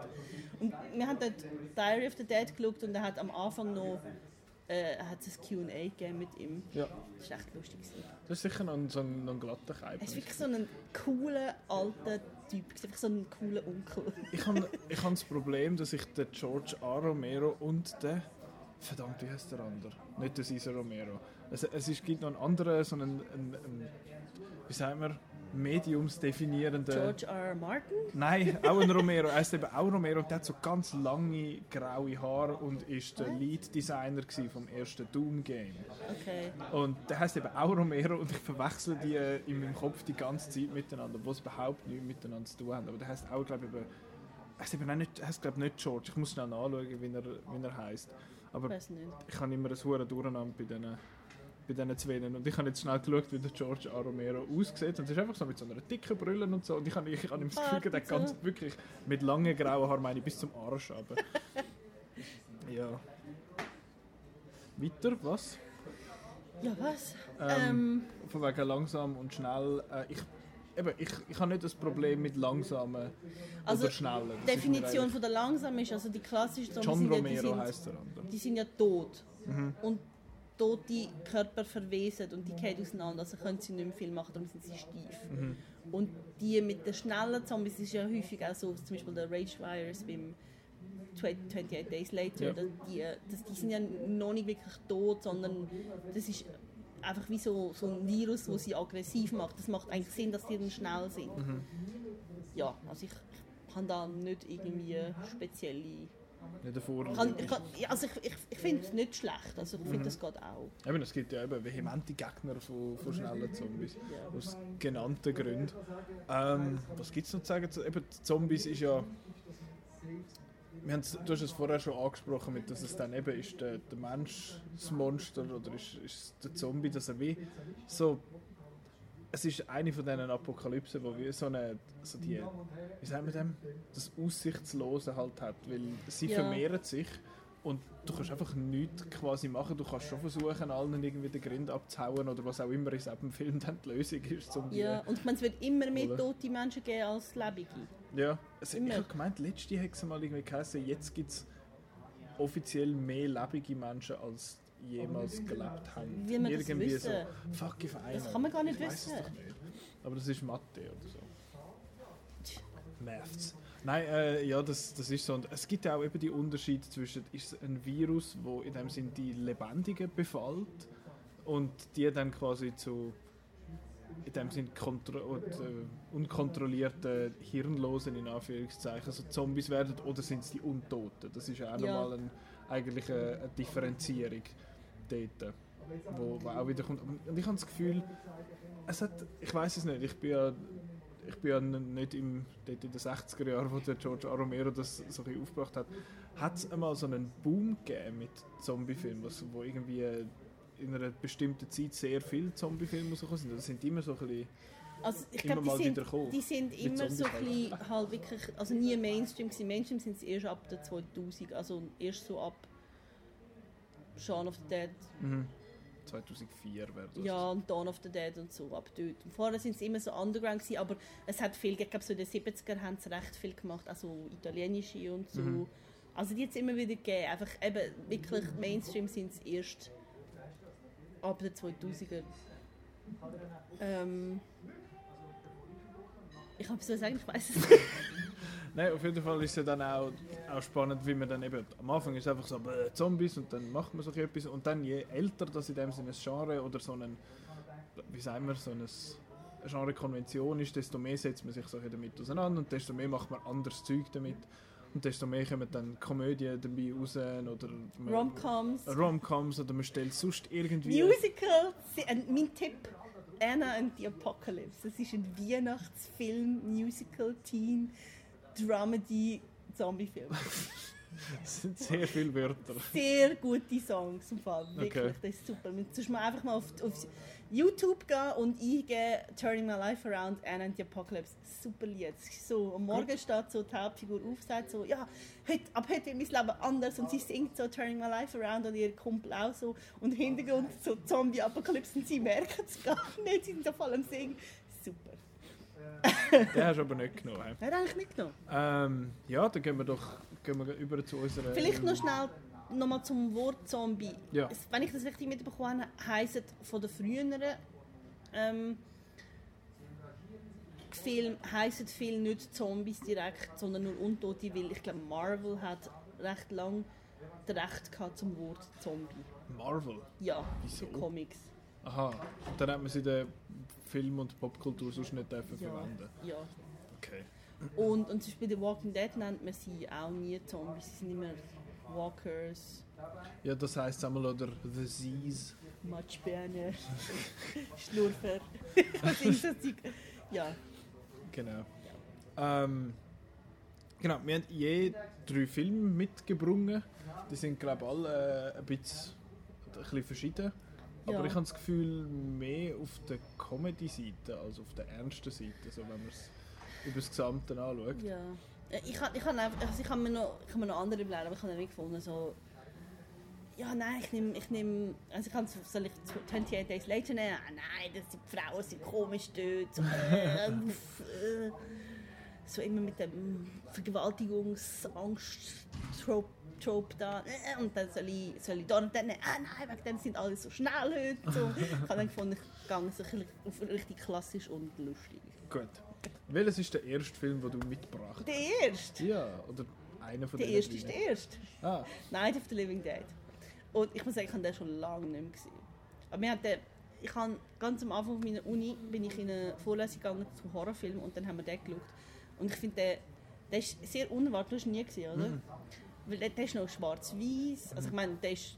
Und wir haben dort Diary of the Dead geschaut und er hat am Anfang noch äh, hat es ein Q&A gegeben mit ihm. Ja. Das war echt lustig. gewesen. Das ist sicher noch ein, so ein, noch ein glatter Keim. Er ist wirklich so ein cooler, alter Typ. Einfach so ein cooler Onkel. Ich habe ich hab das Problem, dass ich den George A. Romero und den. Verdammt, wie heißt der andere? Nicht der Cesar Romero. Es, es ist, gibt noch einen anderen, so einen, einen, einen wie sagen wir, mediumsdefinierenden. George R. R. Martin. Nein, auch ein Romero. Er ist eben auch Romero und der hat so ganz lange graue Haare und ist der Lead Designer gewesen vom ersten Doom Game. Okay. Und der heißt eben auch Romero und ich verwechsel die äh, in meinem Kopf die ganze Zeit miteinander, wo sie überhaupt nichts miteinander zu tun haben. Aber der heißt auch, glaube ich, eben, heißt eben auch nicht, heißt, glaube nicht George. Ich muss schnell nachschauen, wie er, wie er heißt. Aber Ich ich habe immer ein hohes Durcheinander bei diesen bei diesen zwei. Und ich habe jetzt schnell geschaut, wie der George A. Romero aussieht. Und es ist einfach so mit so einer dicken Brille und so. Und ich habe, ich habe ihm das Gefühl, der ganz wirklich mit langen grauen Haaren, meine ich, bis zum Arsch aber Ja. Weiter, was? Ja, was? Ähm, Ähm, Von wegen langsam und schnell. Äh, ich, eben, ich, ich habe nicht das Problem mit langsamen Also, oder schnellen. Die Definition von der langsam ist, also die klassischen Zombies John Romero heißt der andere. die sind ja tot. Und tote Körper verwesen und die gehen auseinander, also können sie nicht mehr viel machen, darum sind sie steif. Und die mit den schnellen Zombies ist ja häufig auch so, zum Beispiel der Rage Virus beim 28 Days Later, Ja. die, das, die sind ja noch nicht wirklich tot, sondern das ist einfach wie so, so ein Virus, das sie aggressiv macht. Das macht eigentlich Sinn, dass die dann schnell sind. Ja, also ich, habe da nicht irgendwie spezielle... Nicht davor. Ich, kann, ich, kann, ja, also ich, ich, ich finde es nicht schlecht, also ich finde das geht auch. Eben, es gibt ja eben vehemente Gegner von, von schnellen Zombies. Aus genannten Gründen. Ähm, was gibt es noch zu sagen? Eben, Zombies ist ja. Wir du hast es vorher schon angesprochen, mit, dass es dann eben ist der, der Mensch das Monster oder ist, ist der Zombie, dass er wie so. Es ist eine von diesen Apokalypsen, wo wie so eine, so die, wie sagen wir dem, das Aussichtslose halt hat, weil sie Ja. vermehren sich und du kannst einfach nichts quasi machen. Du kannst schon versuchen, allen irgendwie den Grind abzuhauen oder was auch immer in diesem Film dann die Lösung ist. Um Ja, und ich meine, es wird immer mehr tote Menschen geben als lebende. ja. Also, ich Immer. habe gemeint, letzte hat es mal irgendwie geheißen, jetzt gibt es offiziell mehr lebende Menschen als jemals gelebt haben. Wie das irgendwie wissen? so, fuck if I Das kann man gar nicht wissen. Nicht. Aber das ist Mathe oder so. Maths. Nein, äh, ja, das, das ist so. Und es gibt ja auch eben die Unterschiede zwischen ist es ein Virus, wo in dem Sinn die Lebendigen befällt und die dann quasi zu in dem Sinn und, äh, unkontrollierten Hirnlosen in Anführungszeichen also Zombies werden oder sind es die Untoten? Das ist ja auch Ja. nochmal ein, eigentlich eine, eine Differenzierung dort, wo, wo auch wieder kommt. Und ich habe das Gefühl, es hat, ich weiß es nicht, ich bin ja ich bin ja nicht im, dort in den 60er Jahren, wo der George A. Romero das so ein aufgebracht hat, hat es einmal so einen Boom gegeben mit Zombiefilmen, was- wo irgendwie in einer bestimmten Zeit sehr viele Zombiefilme rausgekommen sind. Das sind immer so ein bisschen, Also ich glaube, die sind, die sind immer so ein bisschen, halt wirklich, also nie Mainstream gewesen. Mainstream sind sie erst ab der 2000, also erst so ab Shaun of the Dead, 2004 wäre das. ja, und Dawn of the Dead und so, ab dort. Und vorher sind sie immer so underground gewesen, aber es hat viel, ich glaube so in den 70er haben sie recht viel gemacht, also italienische und so. Mhm. Also die hat es immer wieder gegeben, einfach eben wirklich Mainstream sind sie erst ab den 2000er. Ähm, ich habe so sagen, ich weiß es nicht. Nein, auf jeden Fall ist es ja dann auch, auch spannend, wie man dann eben, am Anfang ist es einfach so bäh, Zombies und dann macht man so etwas und dann je älter das in dem Sinne ein Genre oder so ein, wie sagen wir, so ein eine Genre-Konvention ist, desto mehr setzt man sich so damit auseinander und desto mehr macht man anderes Zeug damit und desto mehr kommen dann Komödien dabei raus oder Romcoms, Romcoms oder man stellt sonst irgendwie... Musical. Mein Tipp: Anna and the Apocalypse. Das ist ein Weihnachtsfilm, Musical, Teen, Dramedy, Zombiefilm. Es sind sehr viele Wörter. Sehr gute Songs im Fall. Wirklich, Okay. das ist super. Man muss mal einfach mal auf, auf YouTube gehen und eingeben Turning My Life Around Anna and the Apocalypse. Super Lied. So, am Morgen steht so die Hauptfigur auf, sagt so, ja, heute, ab heute wird mein Leben anders und sie singt so Turning My Life Around und ihr Kumpel auch so und im Hintergrund so Zombie-Apokalypse und sie merken es gar nicht, sie sind voll am Singen. Super. Den hast du aber nicht genommen. hä? Wer hat eigentlich mitgenommen? Ähm, ja, dann gehen wir doch gehen wir über zu unserer... Vielleicht noch schnell nochmal zum Wort Zombie. Ja. Wenn ich das richtig mitbekommen habe, heisst es von den früheren ähm, Film heisst viel nicht Zombies direkt, sondern nur Untote, weil ich glaube Marvel hat recht lang das Recht gehabt zum Wort Zombie. Marvel. Ja, Wieso? Comics. Aha, und dann hat man sie der Film- und Popkultur sonst nicht dürfen Ja. verwenden. ja. Okay. Und, und zum Beispiel bei The Walking Dead nennt man sie auch nie Zombies, sie sind immer Walkers, Ja, das heisst einmal oder The Seas. Matschbirne, Schlurfer. Was ist das? Ja, Genau. Ähm, genau, wir haben je drei Filme mitgebracht. Die sind, glaube ich, alle äh, ein bisschen, ein bisschen verschieden. Aber Ja. ich habe das Gefühl, mehr auf der Comedy-Seite als auf der ernsten Seite, so wenn man es über das Gesamte anschaut. ja. Ich habe ich hab einfach, also ich hab mir, noch, ich hab mir noch andere überlegt, aber ich habe nicht gefunden, so... Ja, nein, ich nehme, ich nehm, also ich kann soll ich 28 Days Later nehmen? Ah, nein, das sind, die Frauen sind komisch dort. So, äh, äh, so immer mit dem Vergewaltigungsangst-Trope Trope da. Äh, und dann soll ich, soll ich da und dann, ah nein, wegen dem sind alle so schnell heute. So. Ich habe dann gefunden, ich gehe so auf richtig klassisch und lustig. Gut. Welches ist der erste Film, den du mitgebracht hast? Der erste. Ja, oder einer von Der den erste ist der erste. Ah, Night of the Living Dead. Und ich muss sagen, ich habe den schon lange nicht mehr gesehen. Aber wir haben den, ich habe ganz am Anfang meiner Uni bin ich in eine Vorlesung gegangen zu Horrorfilmen und dann haben wir den geschaut. Und ich finde den der ist sehr unerwartet, du hast ihn nie gesehen, oder? Weil der, ist noch schwarz-weiß, also ich meine, der ist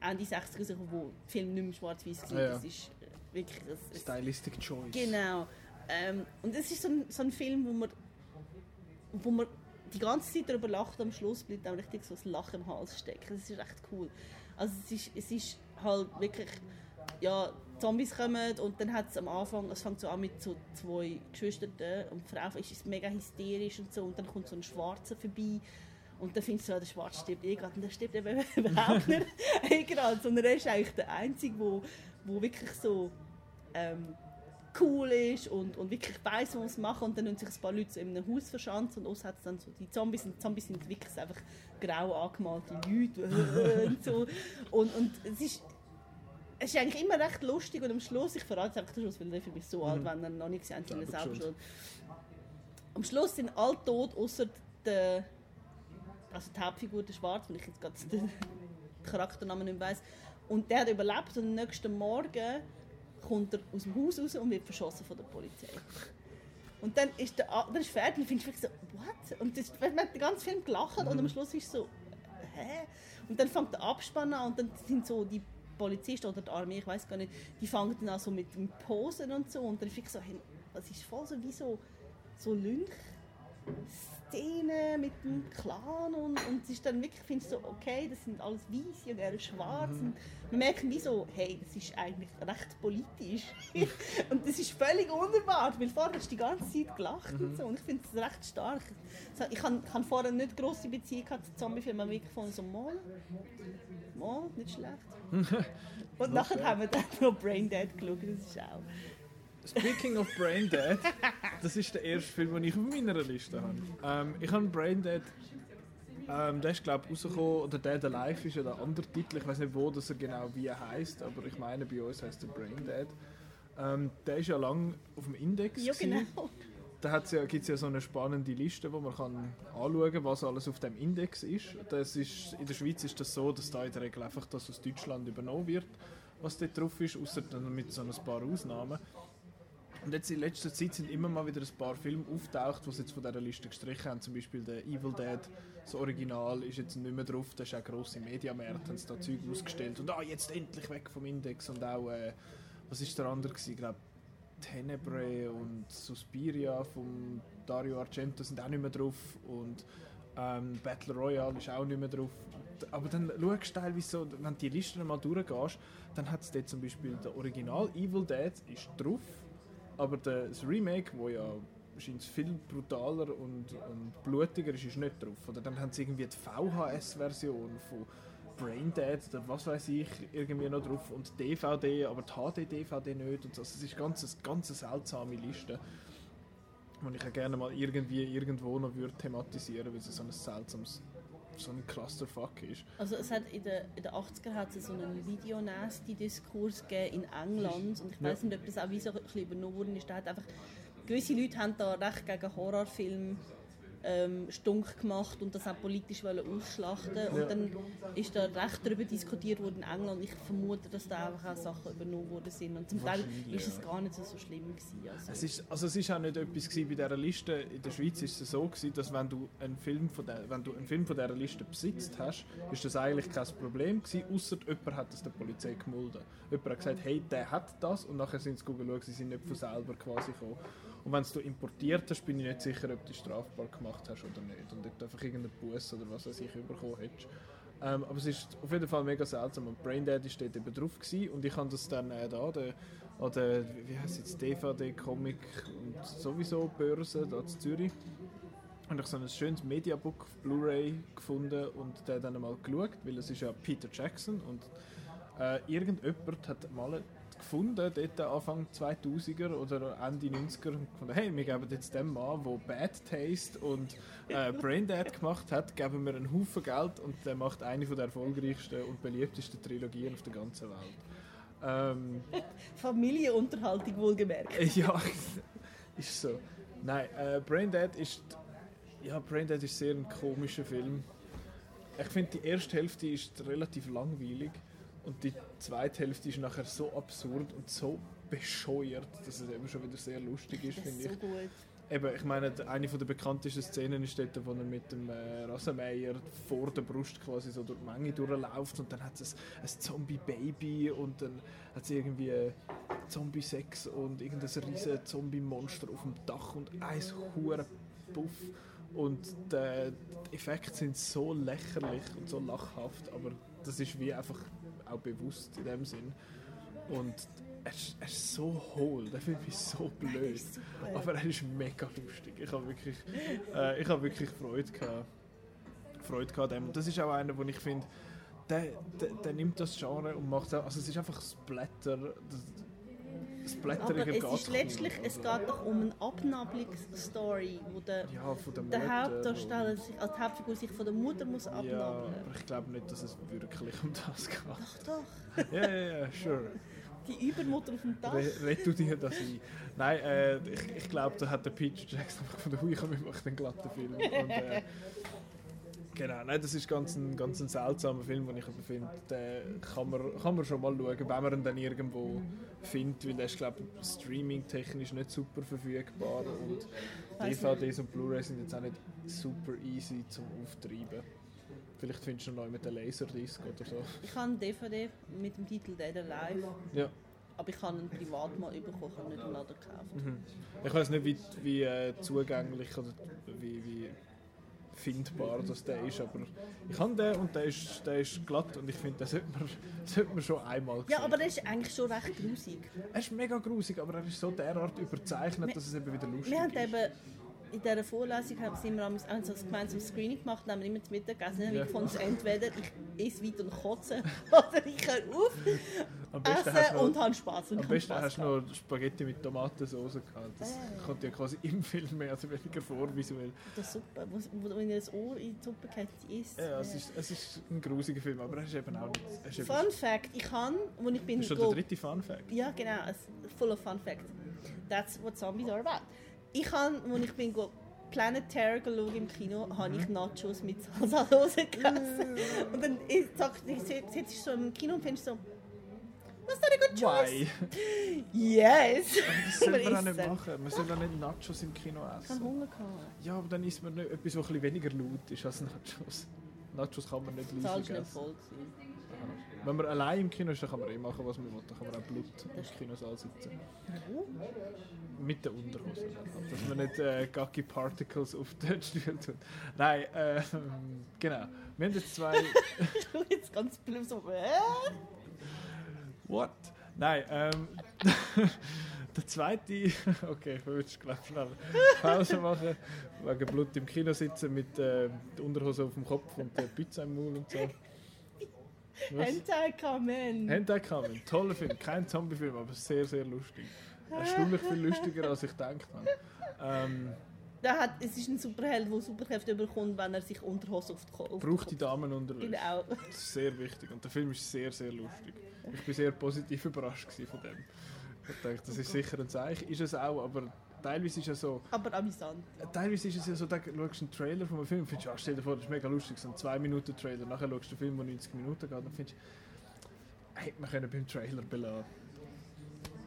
Ende 60er rausgekommen, wo der Film nicht mehr schwarz-weiß war, Ja, ja. das ist äh, wirklich... Das, das, Stylistic Choice. Genau. Ähm, und es ist so ein, so ein Film, wo man, wo man die ganze Zeit darüber lacht, am Schluss bleibt einem richtig so das Lachen im Hals stecken. Das ist echt cool. Also es ist, es ist halt wirklich, ja, Zombies kommen und dann hat es am Anfang, es fängt so an mit so zwei Geschwistern und die Frau ist mega hysterisch und so und dann kommt so ein Schwarzer vorbei und dann findest du, ja, der Schwarze stirbt eh gerade. Und der stirbt eben überhaupt nicht eh gerade, sondern er ist eigentlich der Einzige, wo, wo wirklich so ähm, cool ist und, und wirklich weiss, was man machen und dann haben sich ein paar Leute so in einem Haus verschanzt und uns hat dann so, die Zombies sind, Zombies sind wirklich einfach grau angemalte Leute und so. Und, und es ist es ist eigentlich immer recht lustig und am Schluss, ich verrate es einfach den Schluss, weil der Film ist so alt, wenn ihr ihn noch nicht gesehen habt, Selber selber schon. Am Schluss sind alle tot, außer der, also die Hauptfigur, der Schwarz, wenn ich jetzt gerade den Charakternamen nicht weiss. Und der hat überlebt und am nächsten Morgen kommt er aus dem Haus raus und wird verschossen von der Polizei. Und dann ist der dann ist fertig und findest du wirklich so, what? Und das, man hat den ganzen Film gelacht und am Schluss ist so, hä? Und dann fängt der Abspann an und dann sind so die Polizisten oder die Armee, ich weiß gar nicht, die fangen dann an so mit dem Posen und so und dann finde ich so, hey, das ist voll so wie so, so Lynch-Szene mit dem Clan und, und es ist dann wirklich, findest du so, okay, das sind alles Weiße und er ist schwarz und wir merken wie so, hey, das ist eigentlich recht politisch und das ist völlig unerwartet, weil vorher hast du die ganze Zeit gelacht und so und ich finde es recht stark. Ich habe vorher nicht grosse Beziehung gehabt zu Zombiefilmen, aber wirklich von so, mal, mal, nicht schlecht. Und nachher haben wir dann noch Braindead geschaut, das ist auch... Speaking of Brain Dead, das ist der erste Film, den ich auf meiner Liste habe. Ähm, ich habe Brain Dead, ähm, der ist glaube ich rausgekommen, oder Dead Alive ist ja der andere Titel, ich weiß nicht wo das er genau wie er heißt, aber ich meine bei uns heißt er Brain Dead. Ähm, der ist ja lang auf dem Index. Ja, genau. Da ja, gibt es ja so eine spannende Liste, wo man kann anschauen kann, was alles auf dem Index ist. Das ist. In der Schweiz ist das so, dass da in der Regel einfach das aus Deutschland übernommen wird, was dort drauf ist, außer dann mit so ein paar Ausnahmen. Und jetzt in letzter Zeit sind immer mal wieder ein paar Filme auftaucht, die sie jetzt von dieser Liste gestrichen haben. Zum Beispiel der Evil Dead, das Original, ist jetzt nicht mehr drauf. Da ist auch grosse Mediamärkte, haben sie da Zeug ausgestellt. Und ah, jetzt endlich weg vom Index. Und auch, äh, was ist der andere gewesen? Ich glaube, Tenebrae und Suspiria von Dario Argento sind auch nicht mehr drauf. Und ähm, Battle Royale ist auch nicht mehr drauf. Aber dann schaust du teilweise so, wenn du die Liste mal durchgehst, dann hat es dort zum Beispiel der Original Evil Dead ist drauf, aber das Remake, wo ja scheint viel brutaler und, und blutiger ist, ist nicht drauf. Oder dann haben sie irgendwie die VHS-Version von Brain Dead oder was weiß ich irgendwie noch drauf und DVD, aber die HD-DVD nicht und so. Also es ist ganz, eine ganz seltsame Liste, die ich gerne mal irgendwie irgendwo noch würde thematisieren, weil es so ein seltsames, so ein Clusterfuck ist. Also es hat in den, in den 80er hat es so einen Videonasty-Diskurs gegeben in England und ich weiß nicht, ob das auch wie so ein bisschen übernommen ist. Da hat einfach, gewisse Leute haben da recht gegen Horrorfilme ähm, stunk gemacht und das auch politisch ausschlachten und dann ist da recht darüber diskutiert worden in England. Ich vermute, dass da einfach auch Sachen übernommen worden sind und zum Teil ist es gar nicht so, so schlimm gewesen. Also. Es ist, also es ist auch nicht etwas gewesen bei dieser Liste. In der Schweiz ist es so gewesen, dass wenn du einen Film von der, wenn du einen Film von dieser Liste besitzt hast, ist das eigentlich kein Problem gewesen, außer jemand hat es der Polizei gemulden. Jemand hat gesagt, hey, der hat das und nachher sind sie schauen, sie sind nicht von selber quasi gekommen. Und wenn du importiert hast, bin ich nicht sicher, ob du strafbar gemacht hast oder nicht und ob du einfach irgendeinen Bus oder was weiß ich bekommen hättest. Ähm, aber es ist auf jeden Fall mega seltsam. Und Braindead ist dort eben drauf gewesen und ich habe das dann äh, da, an der, wie es jetzt, DVD, Comic und sowieso Börse da in Zürich. Und ich so ein schönes Mediabook auf Blu-ray gefunden und der dann mal geschaut, weil es ist ja Peter Jackson und äh, irgendjemand hat mal gefunden, dort Anfang 2000er oder Ende 90er und gefunden, hey, wir geben jetzt dem Mann, der Bad Taste und äh, Braindead gemacht hat, geben wir einen Haufen Geld und der macht eine von der erfolgreichsten und beliebtesten Trilogien auf der ganzen Welt. Ähm, Familienunterhaltung wohlgemerkt. ja, ist so. Nein, äh, Braindead ist. Ja, Braindead ist sehr ein komischer Film. Ich finde, die erste Hälfte ist relativ langweilig und die zweite Hälfte ist nachher so absurd und so bescheuert, dass es eben schon wieder sehr lustig ist, finde so ich. gut. eben, ich meine, eine der bekanntesten Szenen ist dort, wo er mit dem äh, Rasenmäher vor der Brust quasi so durch die Menge durchläuft und dann hat es ein, ein Zombie-Baby und dann hat es irgendwie Zombie-Sex und irgendein riesen Zombie-Monster auf dem Dach und ein hure Puff und die, die Effekte sind so lächerlich und so lachhaft, aber das ist wie einfach auch bewusst in dem Sinn und er ist, er ist so hohl, der Film ist so blöd. Super. Aber er ist mega lustig. Ich habe wirklich, äh, ich habe wirklich Freude gehabt. Freude gehabt dem. Und das ist auch einer, wo ich finde, der, der, der nimmt das Genre und macht auch, also es ist einfach Splatter. Das Aber es geht ist letztlich, es geht doch um eine Abnabelungsstory, wo der, Ja, von der der Hauptdarsteller, sich, also die Hauptfigur sich von der Mutter muss Ja, abnabeln. aber ich glaube nicht, dass es wirklich um das geht. Doch, Ja, ja, ja, sure. die Übermutter auf dem Dach. Re du dir das ein. Nein, äh, ich, ich glaube, da hat der Peter Jackson einfach von der Hui machen den glatten Film. Und, äh, genau, nein, das ist ganz ein, ganz ein seltsamer Film, den ich aber finde, den kann man, kann man schon mal schauen, wenn man ihn dann irgendwo findet, weil der ist, glaube ich, streaming-technisch nicht super verfügbar und DVDs und Blu-rays sind jetzt auch nicht super easy zum Auftreiben. Vielleicht findest du noch mit der Laserdisc oder so. Ich habe einen DVD mit dem Titel Dead Alive, Ja. aber ich habe ihn privat mal bekommen, ich habe nicht im Laden gekauft. Mhm. Ich weiß nicht, wie, wie äh, zugänglich oder wie, wie findbar das der ist, aber ich habe den und der ist, der ist glatt und ich finde, den sollte man, sollte man schon einmal sehen. Ja, aber der ist eigentlich schon recht grusig. er ist mega grusig, aber er ist so derart überzeichnet, dass es eben wieder lustig Wir haben ist. eben in dieser Vorlesung haben wir immer so ein gemeinsames Screening gemacht und haben immer zu Mittag gegessen. Ja. ich gefunden, entweder ich esse weiter und kotze oder ich höre auf, am besten hast essen du noch, und habe Spaß. Und am besten Spaß hast du noch Spaghetti mit Tomatensauce gehabt. Das Ah. kommt ja quasi im Film mehr oder weniger vor, visuell. Das Suppe, wo, wo wenn ihr das Ohr in die Suppe geht, isst. Ja, es ist, es ist ein grusiger Film, aber er ist eben auch nicht... Ist eben, Fun Fact, ich kann, wo ich bin... das ist schon der dritte Fun Fact. Ja, genau, es full of fun fact. That's what zombies are about. Ich habe, als ich bin Planet Terror schauen im Kino, habe Mhm. ich Nachos mit Salsa-Dose gegessen. und dann ich, sag, ich, sitze ich so im Kino und finde so, was that a good choice? Why? Yes! Das soll man auch nicht essen. machen. Man soll auch nicht Nachos im Kino Ich habe essen. Hunger gehabt. Ja, aber dann isst man nicht etwas, was ein weniger laut ist als Nachos. Nachos kann man nicht Die Zahl leise ist nicht essen. voll. gewesen. Wenn man allein im Kino ist, dann kann man eh machen, was man will. Dann kann man auch Blut im Kinosaal sitzen. Mit der Unterhose. Dass man nicht äh, Gaggy Particles auf den Stuhl tut. Nein, äh, genau. Wir haben jetzt zwei... Ich schaue jetzt ganz blöd so? What? Nein, ähm... Der zweite, okay, ich würde glaube schnell Pause machen, wegen Blut im Kino sitzen mit äh, der Unterhose auf dem Kopf und der Pizza im Mund und so. Hentai Kamen. Hentai Kamen, toller Film, kein Zombie-Film, aber sehr, sehr lustig. Erstaunlich viel lustiger, als ich gedacht habe. Ähm, Der hat, es ist ein Superheld, der Superkräfte bekommt, wenn er sich Unterhose auf die auf braucht die Damen unterwegs. Genau. Das ist sehr wichtig und der Film ist sehr, sehr lustig. Ich war sehr positiv überrascht von dem. Ich dachte, das ist sicher ein Zeichen. Ist es auch, aber teilweise ist es so, Aber amüsant. teilweise ist es ja so, da schaust du einen Trailer von einem Film und findest, ah, stell dir vor, das ist mega lustig, so ein 2-Minuten-Trailer, nachher schaust du einen Film, der 90 Minuten geht und findest, hätte man können beim Trailer belassen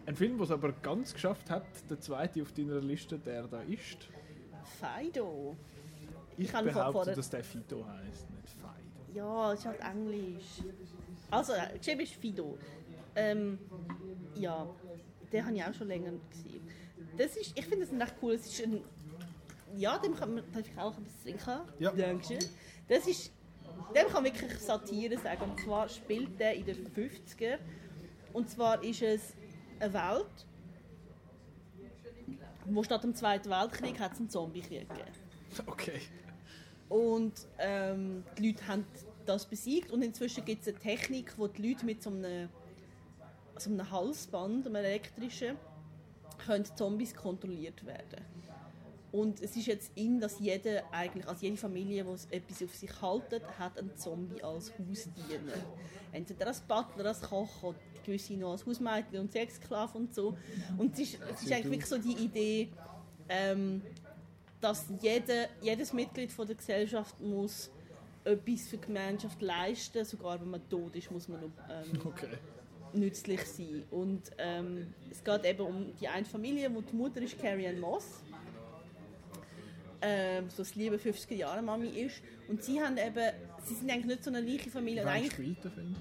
Ein Film, der es aber ganz geschafft hat, der zweite auf deiner Liste, der da ist. Fido. Ich, Ich behaupte, vorher- dass der Fido heisst, nicht Fido. Ja, es ist halt Englisch. Also, geschrieben ist Fido. Ähm, ja, den habe ich auch schon länger gesehen. Das ist, ich finde das recht cool. Es ist ein, ja, dem kann man, darf ich auch ein bisschen trinken? Ja. Dankeschön. Das ist, dem kann man wirklich Satire sagen. Und zwar spielt der in den 50er. Und zwar ist es eine Welt, wo statt dem Zweiten Weltkrieg hat es einen Zombiekrieg gegeben. Okay. Und ähm, die Leute haben das besiegt und inzwischen gibt es eine Technik, wo die Leute mit so einem, so einem Halsband, einem elektrischen, können Zombies kontrolliert werden. Und es ist jetzt in, dass jede, eigentlich, also jede Familie, die etwas auf sich haltet, hat einen Zombie als Hausdiener. Entweder als Butler, als Koch oder gewisse noch als Hausmädchen und Sexsklave und so. Und es ist, es ist eigentlich wirklich so die Idee, ähm, dass jede, jedes Mitglied von der Gesellschaft muss etwas für die Gemeinschaft leisten, sogar wenn man tot ist, muss man noch, ähm, Okay. Nützlich sein. Und ähm, es geht eben um die eine Familie, wo die Mutter ist Carrie Ann Moss ähm, so das liebe 50er Jahre Mami ist. Und sie haben eben, sie sind eigentlich nicht so eine reiche Familie. Wann eigentlich spielt der Film?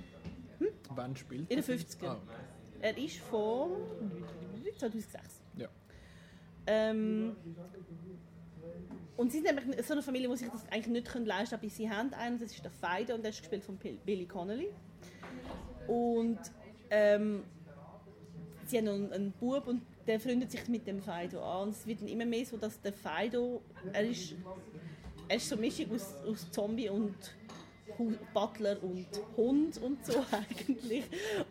Wann spielt in den der 50er. Ah, Er ist von 2006. ja. Ähm, und sie sind nämlich so eine Familie, die sich das eigentlich nicht leisten können, aber sie haben einen, das ist der Fido und der ist gespielt von Billy Connolly. Und ähm, sie haben einen, einen Bub und der freundet sich mit dem Fido an. Und es wird dann immer mehr so, dass der Fido, er ist, er ist so eine Mischung aus, aus Zombie und Butler und Hund und so eigentlich.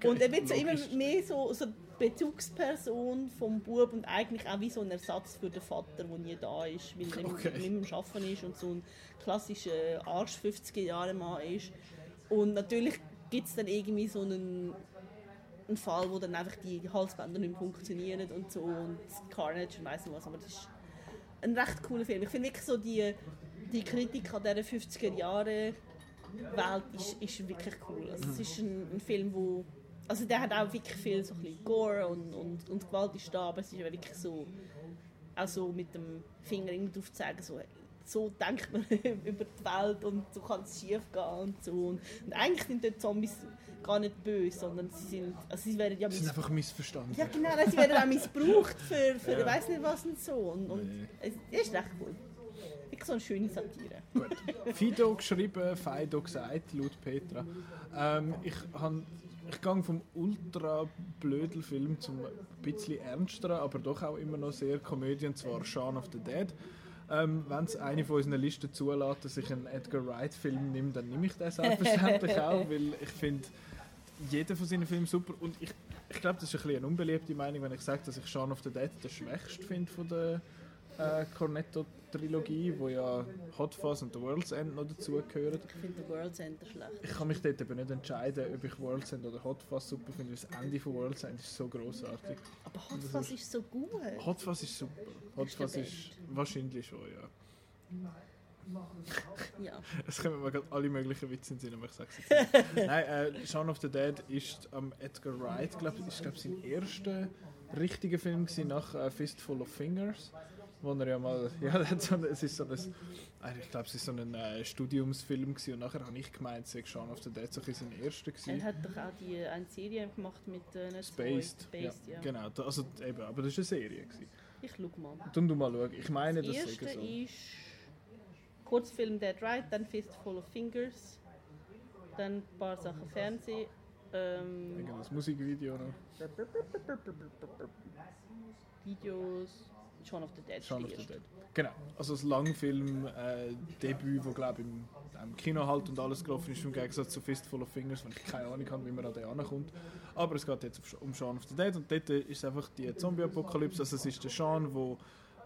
und er wird so immer mehr so, so Bezugsperson vom Bub und eigentlich auch wie so ein Ersatz für den Vater, der nie da ist, weil er Okay. nicht mehr am Arbeiten ist und so ein klassischer Arsch 50er Jahre Mann ist. Und natürlich gibt es dann irgendwie so einen, einen Fall, wo dann einfach die Halsbänder nicht mehr funktionieren und so und Carnage und weiss nicht was, aber das ist ein recht cooler Film. Ich finde wirklich so die, die Kritik an dieser 50er Jahre Welt ist, ist wirklich cool. Also, es ist ein, ein Film, wo also der hat auch wirklich viel so ein Gore und, und, und Gewalt ist da, aber es ist wirklich so auch so mit dem Finger drauf zu sagen, so, so denkt man über die Welt und so kann es schief gehen und so. Und, und eigentlich sind dort Zombies gar nicht böse, sondern sie sind, also sie werden ja Sie sind einfach missverstanden. ja genau, sie werden auch missbraucht für, für Ja. ich weiß nicht was und so. Und, und Nee. es es ist recht cool. Wirklich so eine schöne Satire. Gut. Fido geschrieben, Fido gesagt, laut Petra. Ähm, ich han, ich gehe vom ultra blödel Film zum ein bisschen ernsteren, aber doch auch immer noch sehr Komödie, und zwar Shaun of the Dead. Ähm, Wenn es eine von unseren Listen zulässt, dass ich einen Edgar Wright-Film nehme, dann nehme ich den selbstverständlich auch, weil ich finde jeden von seinen Filmen super. Und ich, ich glaube, das ist ein bisschen eine unbeliebte Meinung, wenn ich sage, dass ich Shaun of the Dead den schwächsten finde von der äh, Cornetto-Trilogie, wo ja Hot Fuzz und The World's End noch dazugehören. Ich finde The World Center schlecht. Ich kann mich dort eben nicht entscheiden, ob ich World's End oder Hot Fuzz super finde, weil das Ende von World's End ist so großartig. Aber Hot Fuzz ist so gut. Hot Fuzz ist super. Hot Ist Fuzz ist wahrscheinlich schon, ja. Ja. Es kommen mir gerade alle möglichen Witze in den Sinn, aber ich sage es jetzt nicht. Nein, äh, Shaun of the Dead ist am Edgar Wright, glaube ich, ist glaub, sein erster richtiger Film gewesen nach äh, Fistful of Fingers, wo er ja mal, ja, so, es ist so ein, äh, ich glaube, es ist so ein äh, Studiumsfilm gewesen und nachher habe ich gemeint, es sei Shaun of the Dead so sein erster Er gewesen. hat doch auch die, eine Serie gemacht mit äh, Spaced. Spaced, ja. genau, da, also eben, aber das ist eine Serie gewesen. Ich schau mal. Dann du mal schauen, ich meine, Das das erste so. ist Kurzfilm Dead Right, dann Fistful of Fingers, dann ein paar Sachen Fernsehen. Ähm, Irgendein Musikvideo noch. Videos, Shaun of the Dead. Shaun of the Dead. Genau, also das Langfilm-Debüt, das glaube ich im, im Kino halt und alles gelaufen ist, im Gegensatz zu Fistful of Fingers, wenn ich keine Ahnung habe, wie man an den ankommt. Aber es geht jetzt um Shaun of the Dead und dort ist einfach die Zombie-Apokalypse, also es ist der Sean, wo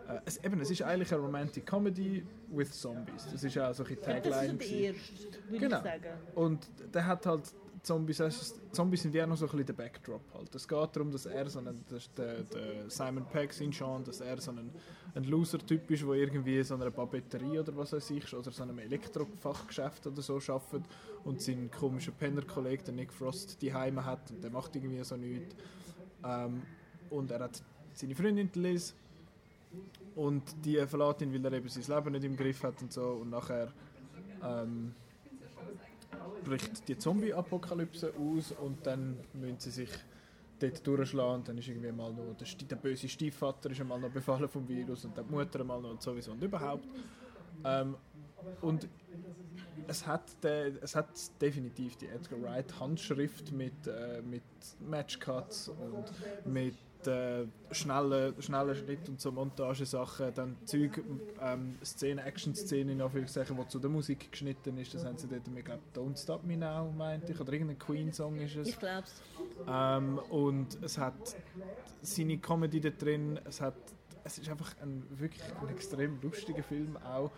äh, es, eben, es ist eigentlich eine Romantic Comedy with Zombies. Das ist auch so ein Ja, das Tagline. ist der erste, würde Genau. ich sagen. Und der hat halt Zombies, also Zombies sind ja noch so ein bisschen der Backdrop halt. Es geht darum, dass er so ein, das ist der, der Simon Pegg, sein Sean, dass er so ein, ein Loser-Typ ist, der irgendwie in so einer Papeterie oder was weiß ich, oder so einem Elektrofachgeschäft oder so arbeitet und seinen komischen Penner-Kollegen, der Nick Frost, die Heime hat und der macht irgendwie so nichts. Ähm, und er hat seine Freundin Liz und die verlässt ihn, weil er eben sein Leben nicht im Griff hat und so und nachher ähm, bricht die Zombie-Apokalypse aus und dann müssen sie sich dort durchschlagen und dann ist irgendwie mal noch der, der böse Stiefvater ist einmal noch befallen vom Virus und dann die Mutter einmal noch und sowieso und überhaupt. Ähm, und es hat, de, es hat definitiv die Edgar Wright Handschrift mit, äh, mit Matchcuts und mit äh, schnellen, schnellen Schnitt und so Montagesachen, dann Zeug, ähm, Szenen, Action-Szenen in Anführungszeichen, die zu der Musik geschnitten ist, das haben sie dort, ich glaube, Don't Stop Me Now, meinte ich, oder irgendein Queen-Song ist es. Ich glaube es. Ähm, und es hat seine Comedy da drin, es hat es ist einfach ein wirklich ein extrem lustiger Film auch.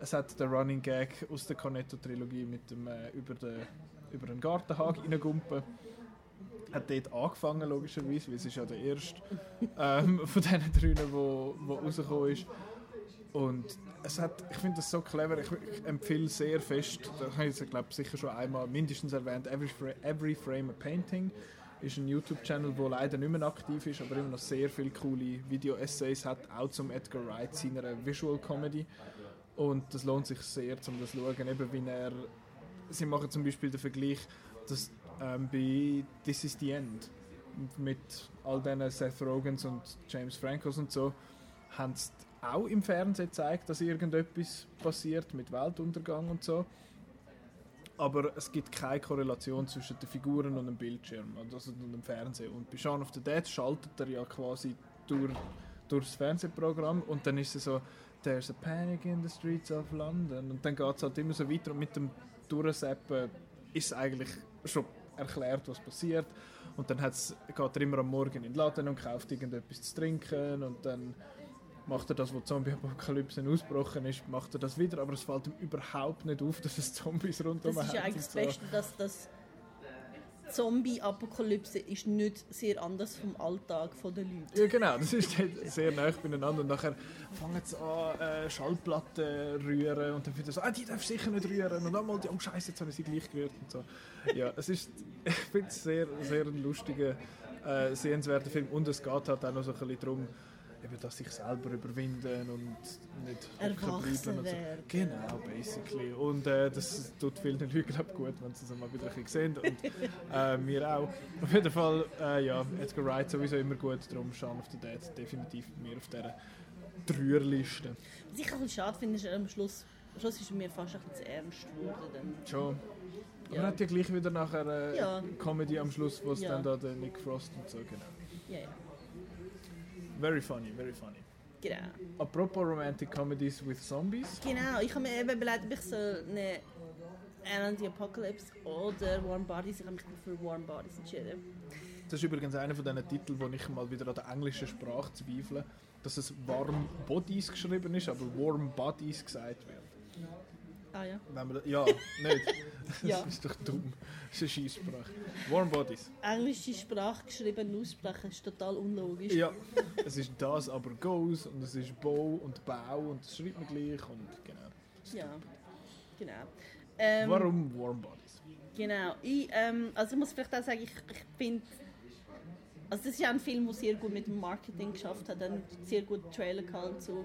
Es hat den Running Gag aus der Cornetto-Trilogie mit dem äh, über den über den Gartenhag reingumpen. Hat dort angefangen, logischerweise, weil es ist ja der erste ähm, von diesen drei, wo, wo rausgekommen ist. Und es hat, ich finde das so clever, ich, ich empfehle sehr fest, das habe ich glaube sicher schon einmal mindestens erwähnt, Every, Every Frame a Painting ist ein YouTube-Channel, der leider nicht mehr aktiv ist, aber immer noch sehr viele coole Video-Essays hat, auch zum Edgar Wright, seiner Visual Comedy. Und das lohnt sich sehr, um das zu schauen, eben wie er... Sie machen zum Beispiel den Vergleich, dass ähm, bei This is the End mit all diesen Seth Rogans und James Francos und so, haben sie auch im Fernsehen gezeigt, dass irgendetwas passiert mit Weltuntergang und so. Aber es gibt keine Korrelation zwischen den Figuren und dem Bildschirm, also und dem Fernsehen. Und bei Shaun of the Dead schaltet er ja quasi durch, durch das Fernsehprogramm und dann ist es so, there's a panic in the streets of London. Und dann geht es halt immer so weiter und mit dem Durchseppen ist eigentlich schon erklärt, was passiert. Und dann hat's, geht er immer am Morgen in den Laden und kauft irgendetwas zu trinken und dann macht er das, wo die Zombie-Apokalypse ausgebrochen ist, macht er das wieder, aber es fällt ihm überhaupt nicht auf, dass es Zombies rundherum Das ist ja hat eigentlich das. Beste, dass das Zombie-Apokalypse ist nicht sehr anders vom Alltag der Leute. Ja genau, das ist dort sehr nah beieinander und nachher fangen sie an äh, Schallplatten rühren und dann findet er so, ah, die darf sicher nicht rühren und einmal, oh scheiße, jetzt haben sie gleich gerührt und so. Ja, es ist, ich finde es sehr, sehr ein lustiger, äh, sehenswerter Film und es geht halt auch noch so ein bisschen darum, eben, dass sich selber überwinden und nicht Erwachsen und so. werden. Genau, basically. Und äh, das tut vielen Leuten glaub, gut, wenn sie es mal wieder ein sehen. Und äh, mir auch. Auf jeden Fall, äh, ja, Edgar Wright sowieso immer gut. Darum Shaun of the Dead definitiv mir auf dieser Dreierliste. Was ich ein bisschen schade finde, ist am Schluss, am Schluss ist mir fast ein bisschen zu ernst geworden. Schon. Aber Ja. man hat ja gleich wieder nachher äh, Ja. Comedy am Schluss, wo es Ja. dann da der Nick Frost und so, genau. Ja, ja. Very funny, very funny. Genau. Apropos Romantic Comedies with Zombies. Genau, ich habe mir eben überlegt, ob ich so eine Alan the Apocalypse oder Warm Bodies, ich habe mich für Warm Bodies entschieden. Das ist übrigens einer von diesen Titeln, wo ich mal wieder an der englischen Sprache zweifle, dass es Warm Bodies geschrieben ist, aber Warm Bodies gesagt wird. Ah ja. Wenn man, ja, nicht. Ja. Das ist doch dumm. Das ist eine Scheisssprache. Warm Bodies. Englische Sprache geschrieben aussprechen ist total unlogisch. Ja, es ist das, aber goes und es ist Bow und Bau und das schreibt man gleich und genau. Ja, genau. Ähm, Warum Warm Bodies? Genau. Ich, ähm, also ich muss vielleicht auch sagen, ich, ich finde, also das ist ja ein Film, der sehr gut mit dem Marketing geschafft hat, einen sehr guten Trailer gehabt so.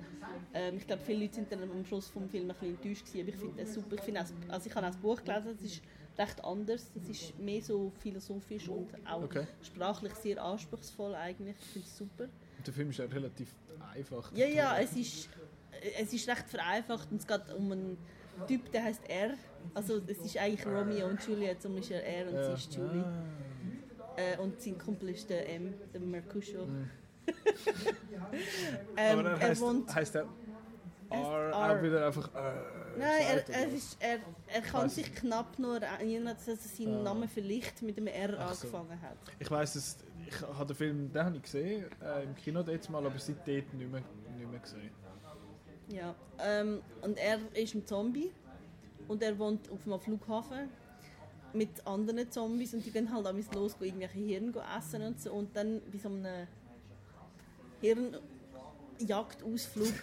Ähm, ich glaube, viele Leute sind dann am Schluss vom Film ein bisschen enttäuscht gewesen, aber ich finde das super. Ich, finde auch, also ich habe auch das Buch gelesen, es ist recht anders, es ist mehr so philosophisch und auch Okay. sprachlich sehr anspruchsvoll eigentlich. Ich finde es super. Und der Film ist ja relativ einfach. Ja, ja, es ist, es ist recht vereinfacht und es geht um einen Typ, der heißt R. Also es ist eigentlich Romeo und Juliet, zum ist er R und Ja. sie ist Julie. Ah. Äh, und sein Kumpel ist der M, der Mercutio. Mhm. ähm, aber er er heißt, wohnt... heißt er R, R. auch wieder einfach äh, Nein, er, er, ist, er, er kann sich knapp nur erinnern, dass er seinen Ah. Namen vielleicht mit einem R so. angefangen hat. Ich weiss es, ich habe den Film, den habe ich gesehen, äh, im Kino jetzt mal, aber seitdem nicht mehr, nicht mehr gesehen. Ja, ähm, und er ist ein Zombie und er wohnt auf einem Flughafen mit anderen Zombies und die gehen halt am los, gehen irgendwelche Hirn essen und so. Und dann bei so einem Hirnjagdausflug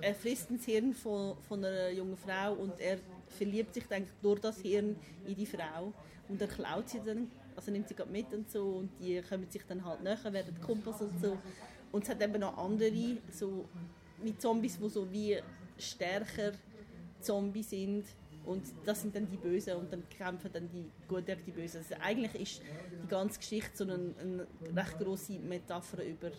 er frisst ins Hirn von, von einer jungen Frau und er verliebt sich dann durch das Hirn in die Frau. Und er klaut sie dann, also nimmt sie gerade mit und so und die kommen sich dann halt näher, werden Kumpels und so. Und es hat eben noch andere so mit Zombies, die so wie stärker Zombies sind und das sind dann die Bösen und dann kämpfen dann die Guten gegen die Bösen. Also eigentlich ist die ganze Geschichte so eine, eine recht große Metapher über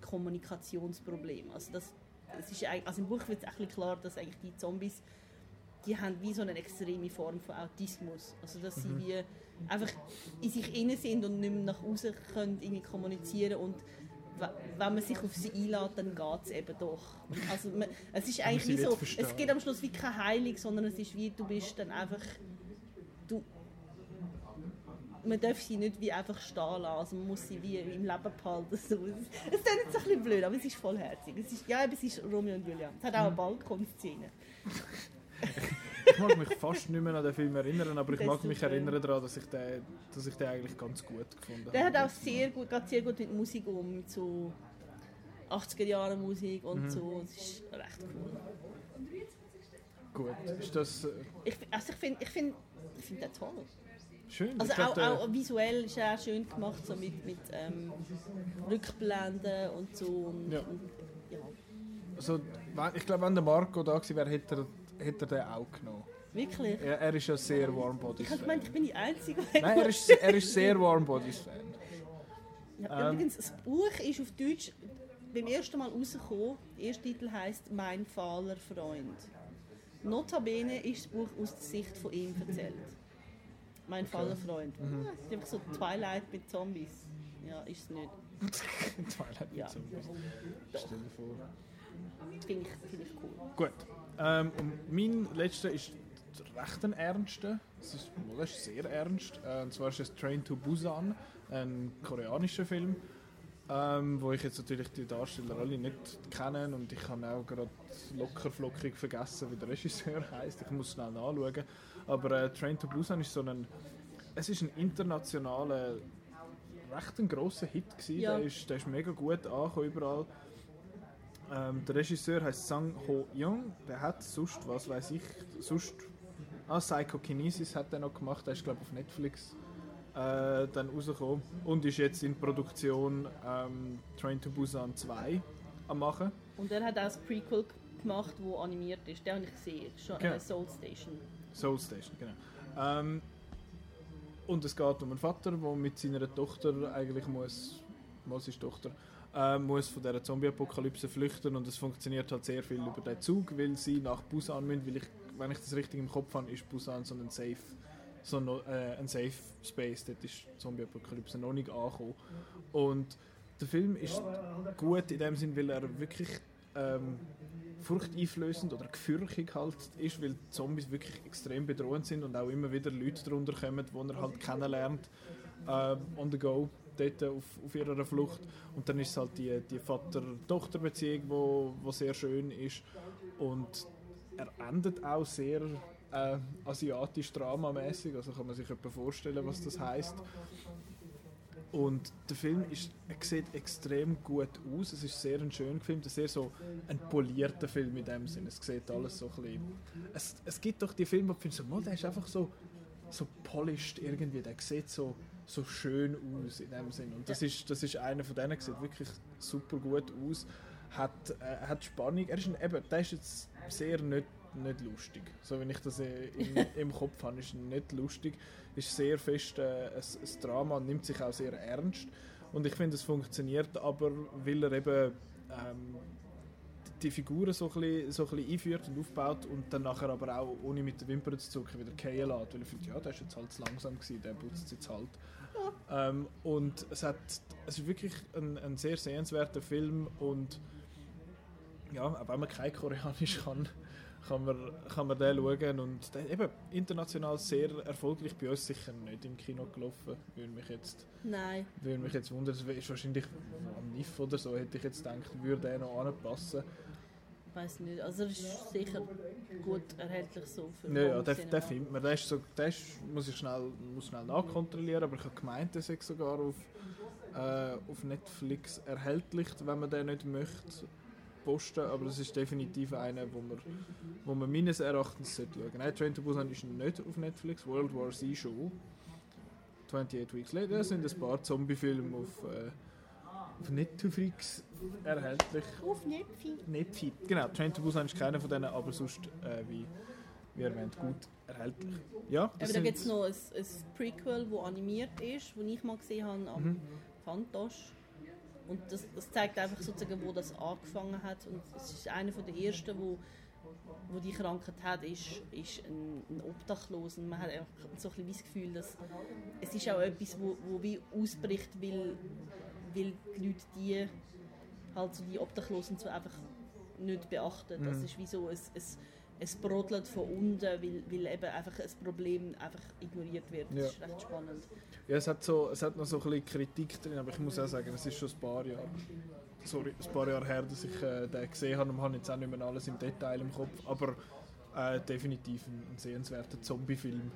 Kommunikationsprobleme. Also, das, es ist, also im Buch wird es klar, dass eigentlich die Zombies die haben wie so eine extreme Form von Autismus. Also dass sie wie einfach in sich inne sind und nicht mehr nach außen können irgendwie kommunizieren und wenn man sich auf sie einlädt, dann geht es eben doch. Also man, es ist eigentlich wie so, verstehen. es geht am Schluss wie keine Heilung, sondern es ist wie, du bist dann einfach, du, man darf sie nicht wie einfach stehen lassen, also man muss sie wie im Leben behalten. So. Es, ist jetzt ein bisschen blöd, aber es ist vollherzig. Es ist, ja, es ist Romeo und Julia. Es hat auch eine Balkonszene. Ich mag mich fast nicht mehr an den Film erinnern, aber ich Der mag mich erinnern daran, dass ich den, dass ich den eigentlich ganz gut gefunden Der hat habe. auch sehr gut, geht sehr gut mit Musik um, mit so 80er Jahre Musik und Mhm. so. Es ist recht cool. Gut. Ist das, äh, Ich, also ich finde ich find, ich find den toll. Schön. Also auch, der- auch visuell ist er schön gemacht, so mit, mit ähm, Rückblenden und so. Und, Ja. Und, ja. also, ich glaube, wenn der Marco da gewesen wäre, hätte er, hätte er den auch genommen. Wirklich? Er, er ist ja sehr Warm Ich Bodies Fan. gemeint, ich bin die Einzige. Nein, er ist, er ist sehr Warm Bodies Fan. Ja, Ähm. Übrigens, das Buch ist auf Deutsch beim ersten Mal rausgekommen. Der erste Titel heißt Mein fahler Freund. Notabene ist das Buch aus der Sicht von ihm erzählt. Mein fahler Freund. Mhm. Ja, es ist einfach so Twilight mit Zombies. Ja, ist es nicht. Twilight Ja. mit Zombies. Doch. Stell dir vor. Finde ich, find ich cool. Gut. Ähm, und mein letzter ist recht ein ernster. Es ist, well, ist sehr ernst. Äh, und zwar ist es Train to Busan, ein koreanischer Film, ähm, wo ich jetzt natürlich die Darsteller alle nicht kenne und ich habe auch gerade locker flockig vergessen, wie der Regisseur heißt. Ich muss schnell nachschauen. Aber äh, Train to Busan ist so ein, es ist ein internationaler, recht ein grosser Hit gewesen. Ja. Der, ist, der ist mega gut angekommen überall. Ähm, der Regisseur heißt Sang Ho Young. Der hat sonst, was weiß ich, sonst. Ah, Psychokinesis hat er noch gemacht. Der ist, glaube ich, auf Netflix äh, dann rausgekommen. Und ist jetzt in Produktion ähm, Train to Busan 2 am machen. Und er hat auch das Prequel gemacht, wo animiert ist. Den habe ich gesehen. Schon Genau. äh, Soul Station. Soul Station, genau. Ähm, und es geht um einen Vater, der mit seiner Tochter eigentlich muss, muss ist Tochter, äh, muss von dieser Zombie-Apokalypse flüchten und es funktioniert halt sehr viel über den Zug, weil sie nach Busan müssen, weil ich, wenn ich das richtig im Kopf habe, ist Busan so ein Safe, so no, äh, ein Safe Space, dort ist Zombie-Apokalypse noch nicht angekommen. Und der Film ist gut in dem Sinn, weil er wirklich ähm, furchteinflößend oder gefürchtig halt ist, weil Zombies wirklich extrem bedrohend sind und auch immer wieder Leute darunter kommen, die er halt kennenlernt äh, on the go, dort auf, auf ihrer Flucht. Und dann ist es halt die, die Vater-Tochter-Beziehung, wo, wo sehr schön ist und er endet auch sehr äh, asiatisch dramamäßig, also kann man sich etwa vorstellen, was das heißt. Und der Film ist, sieht extrem gut aus. Es ist sehr ein schön gefilmt, sehr so ein polierter Film in dem Sinne. Es sieht alles so ein bisschen... Es, es gibt doch die Filme, wo ich finde, so, der ist einfach so, so polished irgendwie. Der sieht so, so schön aus in dem Sinne. Und das, ist, das ist einer von denen, sieht wirklich super gut aus. Hat, äh, hat Spannung. Er ist ein, eben, der ist jetzt sehr nicht, nicht lustig. So wie ich das im, im Kopf habe, ist er nicht lustig. Ist sehr fest äh, ein, ein Drama und nimmt sich auch sehr ernst. Und ich finde, es funktioniert aber, weil er eben ähm, die Figuren so ein, bisschen, so ein bisschen einführt und aufbaut und dann nachher aber auch ohne mit den Wimpern zu zucken wieder fallen lässt. Weil ich finde, ja, der ist jetzt halt zu langsam gewesen, der putzt jetzt halt. Ähm, und es, hat, es ist wirklich ein, ein sehr sehenswerter Film und ja, auch wenn man kein Koreanisch kann, kann man, kann man den schauen und der, eben international sehr erfolgreich bei uns sicher nicht im Kino gelaufen, würde mich jetzt, Nein. würde mich jetzt wundern, es ist wahrscheinlich am NIF oder so, hätte ich jetzt gedacht, würde der noch anpassen. Ich weiß nicht. Also, er ist sicher gut erhältlich so für Ja, ja, Cinema. der findet man, der ist so, der ist, muss ich schnell, muss schnell nachkontrollieren, aber ich habe gemeint, der sei sogar auf, äh, auf Netflix erhältlich, wenn man den nicht möchte posten, aber das ist definitiv einer, wo man, wo man meines Erachtens sollte schauen. Nein, Train to Busan ist nicht auf Netflix, World War Z schon. 28 Weeks Later sind ein paar Zombie-Filme auf, äh, auf Netflix erhältlich. Auf Netflix. Netflix. Genau, Train to Busan ist keiner von denen, aber sonst, äh, wie, wie erwähnt, gut erhältlich. Ja, Aber da gibt es noch ein, ein Prequel, das animiert ist, das ich mal gesehen habe am Mhm. Fantosch. Und das, das zeigt einfach sozusagen, wo das angefangen hat. Und es ist einer der ersten, wo, wo die Krankheit hat, ist, ist ein, ein Obdachloser. Man hat einfach so ein bisschen das Gefühl, dass es ist auch etwas, wo, wo wie ausbricht, weil, weil die Leute die halt so die Obdachlosen so einfach nicht beachten. Das Mhm. ist wie so ein, ein, es brodelt von unten, weil, weil eben einfach ein Problem einfach ignoriert wird. Das Ja. ist recht spannend. Ja, es hat, so, es hat noch so ein bisschen Kritik drin, aber ich muss auch sagen, es ist schon ein paar Jahre, sorry, ein paar Jahre her, dass ich äh, den gesehen habe und habe jetzt auch nicht mehr alles im Detail im Kopf, aber äh, definitiv ein, ein sehenswerter Zombie-Film.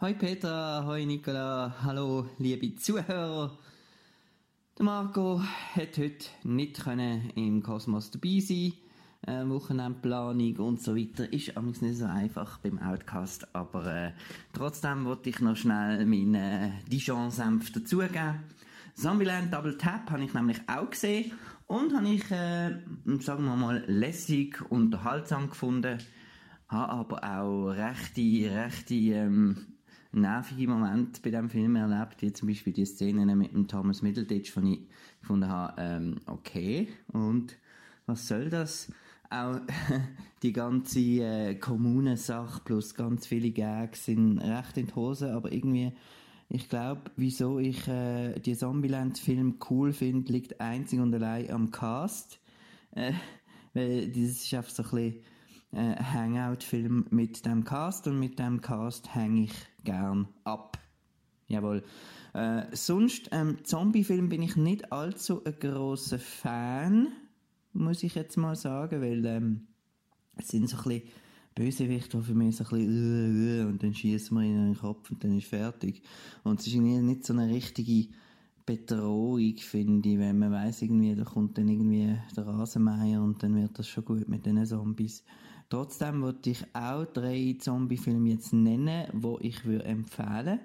Hoi Petra, hoi Nicola, hallo liebe Zuhörer. Der Marco hat heute nicht können im Kosmos dabei sein, äh, Wochenendplanung und so weiter. Ist amigs nicht so einfach beim Outcast, aber äh, trotzdem wollte ich noch schnell meinen äh, Dijon-Senf dazugeben. Zombieland Double Tap habe ich nämlich auch gesehen und habe ich, äh, sagen wir mal, lässig, unterhaltsam gefunden. Habe aber auch rechte, rechte ähm, nervige Momente bei diesem Film erlebt, wie zum Beispiel die Szenen mit dem Thomas Middleditch, die ich gefunden habe, ähm, okay, und was soll das? Auch die ganze äh, Kommunensache plus ganz viele Gags sind recht in die Hose, aber irgendwie, ich glaube, wieso ich äh, die Zombieland-Film cool finde, liegt einzig und allein am Cast. Äh, weil das ist einfach so ein bisschen äh, Hangout-Film mit dem Cast und mit dem Cast hänge ich gern ab. Jawohl. Äh, sonst, ähm, Zombie-Film bin ich nicht allzu ein grosser Fan, muss ich jetzt mal sagen, weil ähm, es sind so ein bisschen die für mich so ein bisschen äh, und dann schießen wir ihnen in den Kopf und dann ist fertig. Und es ist irgendwie nicht so eine richtige Bedrohung, finde ich, wenn man weiß irgendwie, da kommt dann irgendwie der Rasenmeier und dann wird das schon gut mit diesen Zombies. Trotzdem wollte ich auch drei Zombie-Filme jetzt nennen, wo ich würde empfehlen.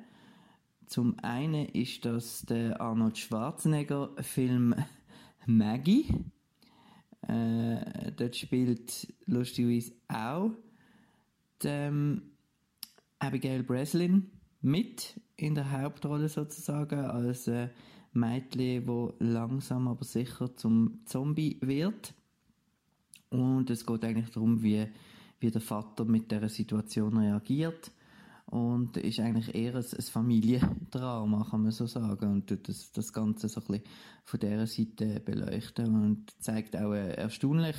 Zum einen ist das der Arnold Schwarzenegger-Film Maggie. Äh, dort spielt lustigerweise auch die, ähm, Abigail Breslin mit in der Hauptrolle sozusagen als äh, Mädchen, wo langsam aber sicher zum Zombie wird. Und es geht eigentlich darum, wie, wie der Vater mit der Situation reagiert. Und ist eigentlich eher ein, ein Familiendrama, kann man so sagen. Und tut das, das Ganze so ein bisschen von dieser Seite beleuchten und zeigt auch einen erstaunlich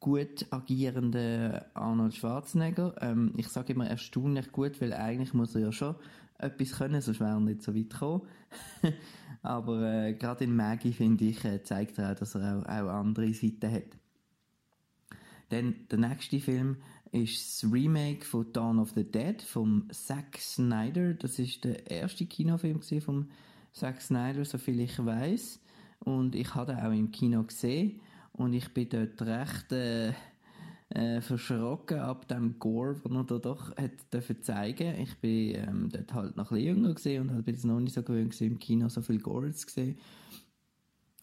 gut agierenden Arnold Schwarzenegger. Ähm, ich sage immer erstaunlich gut, weil eigentlich muss er ja schon etwas können, sonst wäre er nicht so weit gekommen. Aber äh, gerade in Maggie, finde ich, äh, zeigt er auch, dass er auch, auch andere Seiten hat. Dann der nächste Film ist das Remake von Dawn of the Dead vom Zack Snyder. Das ist der erste Kinofilm vom Zack Snyder, soviel ich weiß. Und ich habe ihn auch im Kino gesehen und ich bin dort recht äh, äh, verschrocken ab dem Gore, den er da doch hat dürfen zeigen. Ich bin ähm, dort halt noch ein bisschen jünger gesehen und halt bin noch nicht so gewöhnt gewesen, im Kino so viel Gore zu sehen.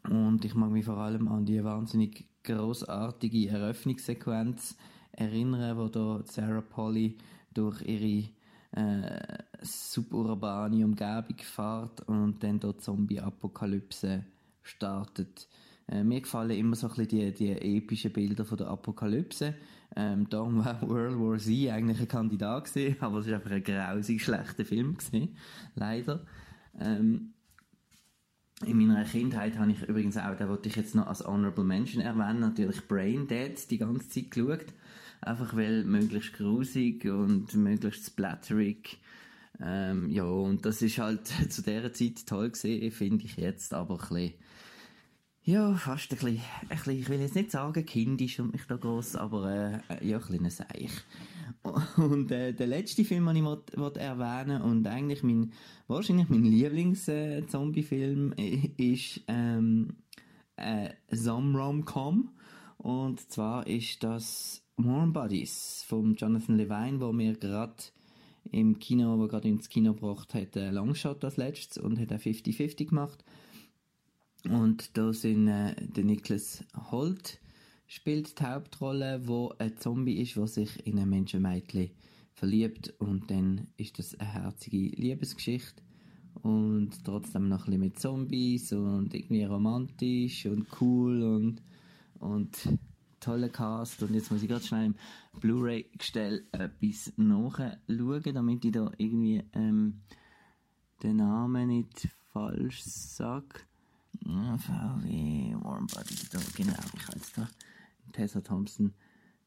Und ich mag mich vor allem an die wahnsinnig großartige Eröffnungssequenz erinnern, wo da Sarah Polly durch ihre äh, suburbane Umgebung fährt und dann dort Zombie-Apokalypse startet. Äh, mir gefallen immer so ein bisschen die, die epischen Bilder von der Apokalypse. Ähm, darum war World War Z eigentlich ein Kandidat gewesen, aber es war einfach ein grausig schlechter Film gewesen, leider. Ähm, in meiner Kindheit habe ich übrigens auch, da wollte ich jetzt noch als Honorable Mention erwähnen, natürlich Brain Dead die ganze Zeit geschaut. Einfach weil möglichst grusig und möglichst splatterig. Ähm, ja, und das ist halt zu dieser Zeit toll gesehen, finde ich jetzt, aber ein bisschen, ja, fast ein bisschen, ein bisschen, ich will jetzt nicht sagen kindisch und mich da gross, aber äh, ja, ein bisschen ein Seich. Und äh, der letzte Film, den ich wollt, wollt erwähnen und eigentlich mein, wahrscheinlich mein Lieblings-Zombie-Film äh, ist ähm, äh, Some Rom-Com. Und zwar ist das Warm Bodies von Jonathan Levine, wo mir gerade im Kino, wo gerade ins Kino gebracht hat, äh, Longshot als letztes und hat auch 50-50 gemacht. Und da sind äh, der Nicholas Holt spielt die Hauptrolle, wo ein Zombie ist, der sich in ein Menschenmädchen verliebt. Und dann ist das eine herzige Liebesgeschichte. Und trotzdem noch ein bisschen mit Zombies und irgendwie romantisch und cool und und toller Cast. Und jetzt muss ich gerade schnell im Blu-ray-Gestell etwas nachschauen, damit ich da irgendwie ähm, den Namen nicht falsch sage. VW Warm Body, genau, ich habe jetzt da Tessa Thompson,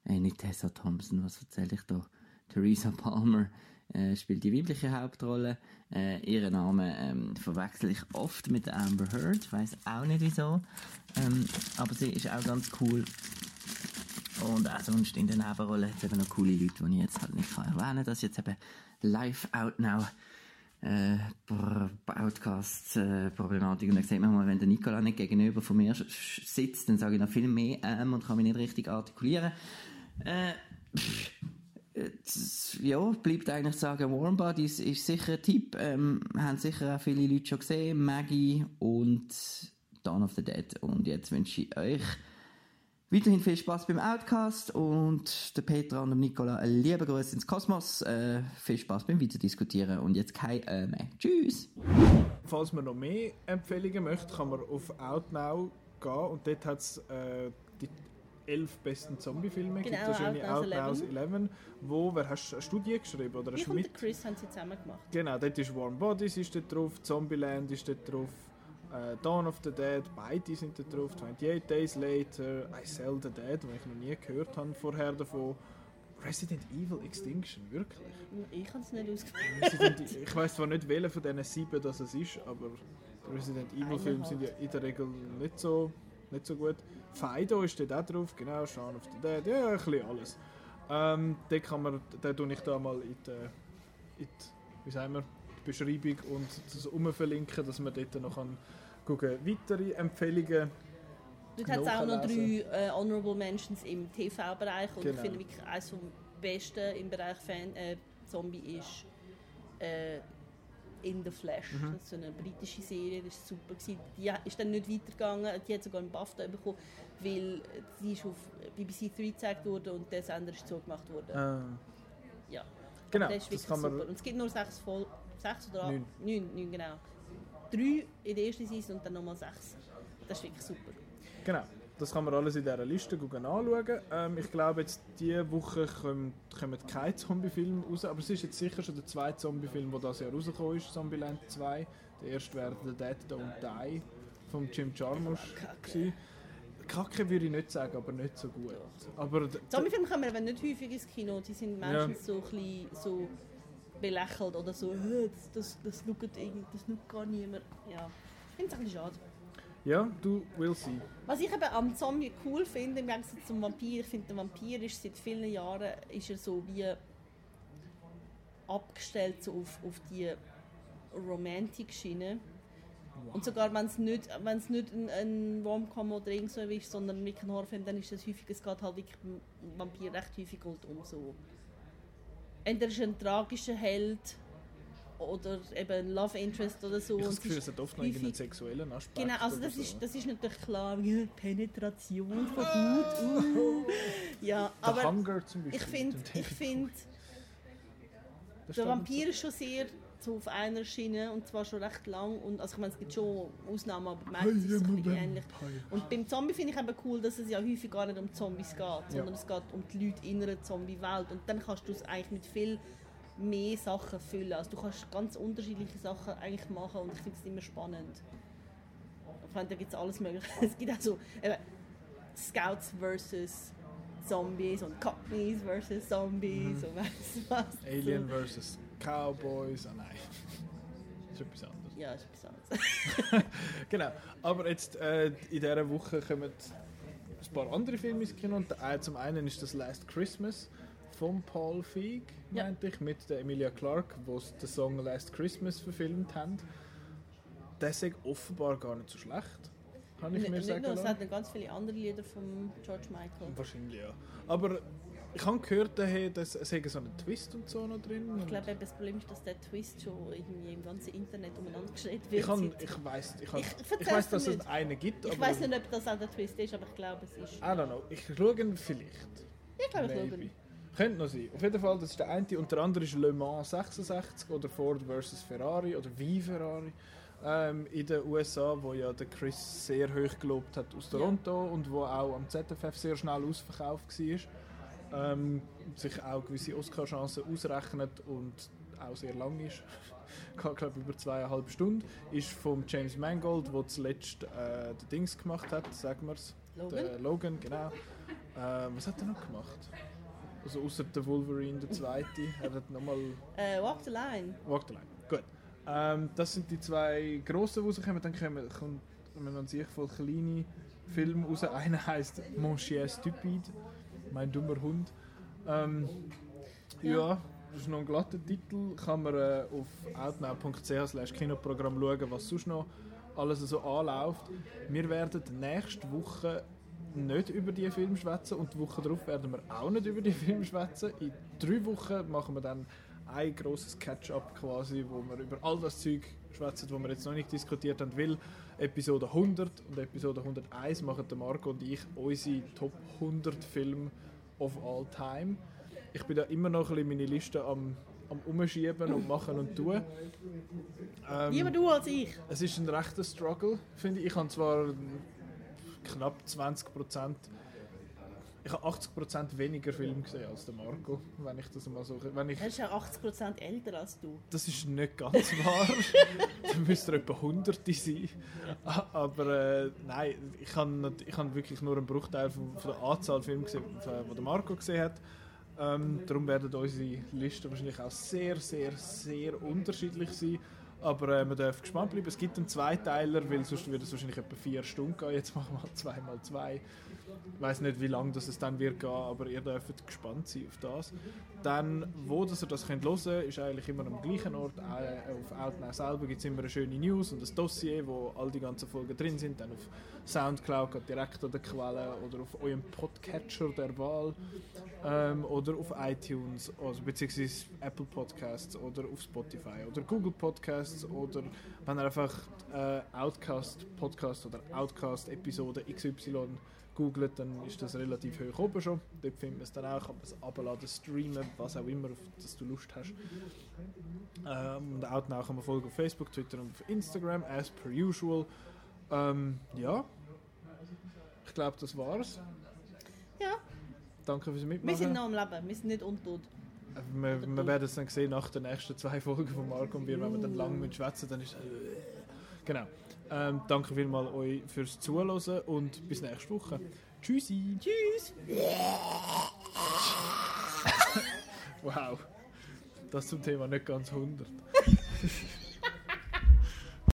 äh, nicht Tessa Thompson, was erzähle ich da? Theresa Palmer äh, spielt die weibliche Hauptrolle. Äh, ihren Namen ähm, verwechsel ich oft mit Amber Heard, weiß auch nicht wieso. Ähm, aber sie ist auch ganz cool. Und auch sonst in der Nebenrolle hat es eben noch coole Leute, die ich jetzt halt nicht erwähnen kann. Das ist jetzt eben live out now. Äh, Outcast-Problematik. Und dann sieht man mal, wenn der Nikola nicht gegenüber von mir sitzt, dann sage ich noch viel mehr ähm und kann mich nicht richtig artikulieren. Äh, pff, äh, das- ja, bleibt eigentlich zu sagen, Warm Bodies ist sicher ein Tipp. Ähm, haben sicher auch viele Leute schon gesehen. Maggie und Dawn of the Dead. Und jetzt wünsche ich euch Weiterhin viel Spaß beim Outcast und der Petra und dem Nicola einen lieben Gruß ins Kosmos. Äh, viel Spaß beim Weiterdiskutieren und jetzt kein äh mehr. Tschüss! Falls man noch mehr Empfehlungen möchte, kann man auf Outnow gehen und dort hat es äh, die elf besten Zombie-Filme. Genau, gibt es schöne Outnows Outnows 11. Wo, wer hast du eine Studie geschrieben oder Ich und mit? Chris haben sie zusammen gemacht. Genau, dort ist Warm Bodies ist dort drauf, Zombieland ist dort drauf, äh, Dawn of the Dead, beide sind dort drauf, 28 Days Later, I Sell the Dead, den ich noch nie gehört habe vorher davon. Resident Evil Extinction, wirklich? Ich habe es nicht ausgewählt. Ich weiß zwar nicht, welcher von diesen sieben das es ist, aber Resident Evil Filme sind ja in der Regel nicht so, nicht so gut. Fido ist dort auch drauf, genau, Shaun of the Dead, ja, ein bisschen alles. Ähm, den kann man, den tue ich da mal in die, in die, wie sagen wir, Beschreibung und das umverlinken, dass man dort noch kann gucken. Weitere Empfehlungen, Dort hat es auch noch drei äh, Honorable Mentions im TV-Bereich und Genau. ich finde wirklich eines vom Besten im Bereich Fan, äh, Zombie ist äh, In the Flash. Mhm. Das ist so eine britische Serie, das ist super gewesen. Die ist dann nicht weitergegangen, die hat sogar einen BAFTA bekommen, weil sie ist auf BBC 3 gezeigt wurde und der Sender ist zugemacht worden. äh, Ja. genau, das ist das kann man, super. Und es gibt nur sechs Folgen, sechs oder acht? Neun. Neun, neun, genau. Drei in der ersten Season und dann nochmal sechs. Das ist wirklich super. Genau, das kann man alles in dieser Liste anschauen. Ähm, ich glaube, jetzt diese Woche kommen, kommen keine Zombie-Filme raus, aber es ist jetzt sicher schon der zweite Zombie-Film, der dieses Jahr rausgekommen ist, Zombieland 2. Der erste wäre The Dead Don't Die von Jim Jarmusch. gewesen. Kacke würde ich nicht sagen, aber nicht so gut. Aber Zombiefilme kommen aber nicht häufig ins Kino. Die sind meistens so, ein bisschen so belächelt oder so, «Hä, das, das, das, schaut irgendwie- das schaut gar niemand. Ja, ich finde es ein bisschen schade. ja, du will see. Was ich eben am Zombie cool finde, im Gegensatz zum Vampir, ich finde, der Vampir ist seit vielen Jahren ist er so wie abgestellt so auf, auf die Romantik-Schiene. Und sogar wenn es nicht, wenn's nicht ein, ein Rom-Com oder irgend so ist, sondern ein Horrorfilm, dann ist das häufig, es geht halt wirklich Vampir recht häufig halt um so. Entweder ist ein tragischer Held oder eben ein Love Interest oder so. Ich habe das Gefühl, es hat oft noch irgendeinen sexuellen Aspekt. Genau, also das so. ist, das ist natürlich klar, ja, Penetration von Haut. Uh. Ja, The aber Hunger zum Beispiel. ich finde, ich finde, der Vampir ist schon sehr so auf einer Schiene und zwar schon recht lang und also ich meine, es gibt schon Ausnahmen, aber meistens ist es ein bisschen ähnlich. Und beim Zombie finde ich eben cool, dass es ja häufig gar nicht um Zombies geht, sondern es geht um die Leute in einer Zombie-Welt und dann kannst du es eigentlich mit viel mehr Sachen füllen. Also du kannst ganz unterschiedliche Sachen eigentlich machen und ich finde es immer spannend. Ich meine, da gibt es alles mögliche. Es gibt auch so eben, Scouts versus Zombies und Cockneys versus Zombies und weiss was. Alien So. Cowboys. Ah nein. Das ist etwas anderes. Ja, ist etwas anderes. Genau. Aber jetzt äh, in dieser Woche kommen ein paar andere Filme ins Kino. Und der, zum einen ist das Last Christmas von Paul Feig, Ja. meinte ich, mit der Emilia Clarke, wo sie den Song Last Christmas verfilmt haben. Der ist offenbar gar nicht so schlecht, habe ich Nicht, mir nicht sagen nur, es hat ganz viele andere Lieder von George Michael. Wahrscheinlich ja. Aber ich habe gehört, dass es so einen Twist und so noch drin. Ich glaube, das Problem ist, dass der Twist schon irgendwie im ganzen Internet umeinander geschrien wird. ich, kann, ich weiß, ich, Ich ich, ich weiß, dass dir es nicht. einen gibt, ich weiß nicht, ob das auch der Twist ist, aber ich glaube, es ist. I don't know. Ich schaue ihn vielleicht. Ich glaube, ich schaue. Könnte noch sein. Auf jeden Fall, das ist der eine. Und der andere ist Le Mans 66 oder Ford vs. Ferrari oder wie Ferrari ähm, in den USA, wo ja der Chris sehr hoch gelobt hat aus Toronto und wo auch am ZFF sehr schnell ausverkauft war. Ähm, sich auch gewisse Oscar-Chancen ausrechnet und auch sehr lang ist. Geht, glaube über zweieinhalb Stunden. Ist vom James Mangold, der zuletzt äh, den Dings gemacht hat, sagen wir es. Logan? Der Logan, genau. Ähm, was hat er noch gemacht? Also außer der Wolverine, der zweite, er hat nochmal Äh, Walk the Line. Walk the Line. Gut. Ähm, das sind die zwei grossen, die rauskommen. Dann kommen, kommen an sich voll kleine Filme raus. Einer heisst Mon Chien Stupide, mein dummer Hund. Ähm, ja. Ja. das ist noch ein glatter Titel, kann man äh, auf outnow.ch slash Kinoprogramm schauen, was sonst noch alles so anläuft. Wir werden nächste Woche nicht über die Film schwätzen und die Woche darauf werden wir auch nicht über die Film schwätzen. In drei Wochen machen wir dann ein grosses Catch-up quasi, wo wir über all das Zeug schwätzen, wo wir jetzt noch nicht diskutiert haben, weil Episode 100 und Episode 101 machen der Marco und ich unsere Top 100 Filme of all time. Ich bin da immer noch ein bisschen meine Liste am, am Umschieben und machen und tun. Ähm, Lieber du als ich. es ist ein rechter Struggle, finde ich. Ich habe zwar knapp 20 Prozent, ich habe 80 Prozent weniger Film gesehen als der Marco, wenn ich das mal so, wenn ich, Er ist ja 80% älter als du. das ist nicht ganz wahr. da müsste er etwa 100 sein. Aber äh, nein, ich habe ich habe wirklich nur einen Bruchteil von, von der Anzahl Filme gesehen, die der Marco gesehen hat. Ähm, darum werden unsere Listen wahrscheinlich auch sehr, sehr, sehr unterschiedlich sein. Aber äh, man darf gespannt bleiben. Es gibt einen Zweiteiler, weil sonst würde es wahrscheinlich etwa vier Stunden gehen. Jetzt machen wir halt zwei mal zwei. Ich weiß nicht, wie lange das es dann wird gehen, aber ihr dürft gespannt sein auf das. Dann, wo dass ihr das könnt hören könnt, ist eigentlich immer am gleichen Ort. Äh, Auf Outnow selber gibt es immer eine schöne News und ein Dossier, wo all die ganzen Folgen drin sind. Dann auf Soundcloud direkt an der Quelle oder auf eurem Podcatcher der Wahl ähm, oder auf iTunes also beziehungsweise Apple Podcasts oder auf Spotify oder Google Podcasts oder wenn ihr einfach äh, Outcast Podcast oder Outcast Episode XY googelt, dann ist das relativ hoch oben schon. Dort findet man es dann auch, kann man es abladen, streamen, was auch immer, auf das du Lust hast. Ähm, und auch kann man folgen auf Facebook, Twitter und auf Instagram, as per usual. Ähm, ja, glaube, das war's. Ja, Danke fürs Mitmachen. wir sind noch am Leben, wir sind nicht untot. Äh, Wir, wir werden es dann sehen nach den nächsten zwei Folgen von Marco und wir, wenn wir dann lang mit schwätzen, dann ist es genau. Ähm, danke vielmals euch fürs Zuhören und bis nächste Woche. Tschüssi. Tschüss! Wow. Das zum Thema nicht ganz 100.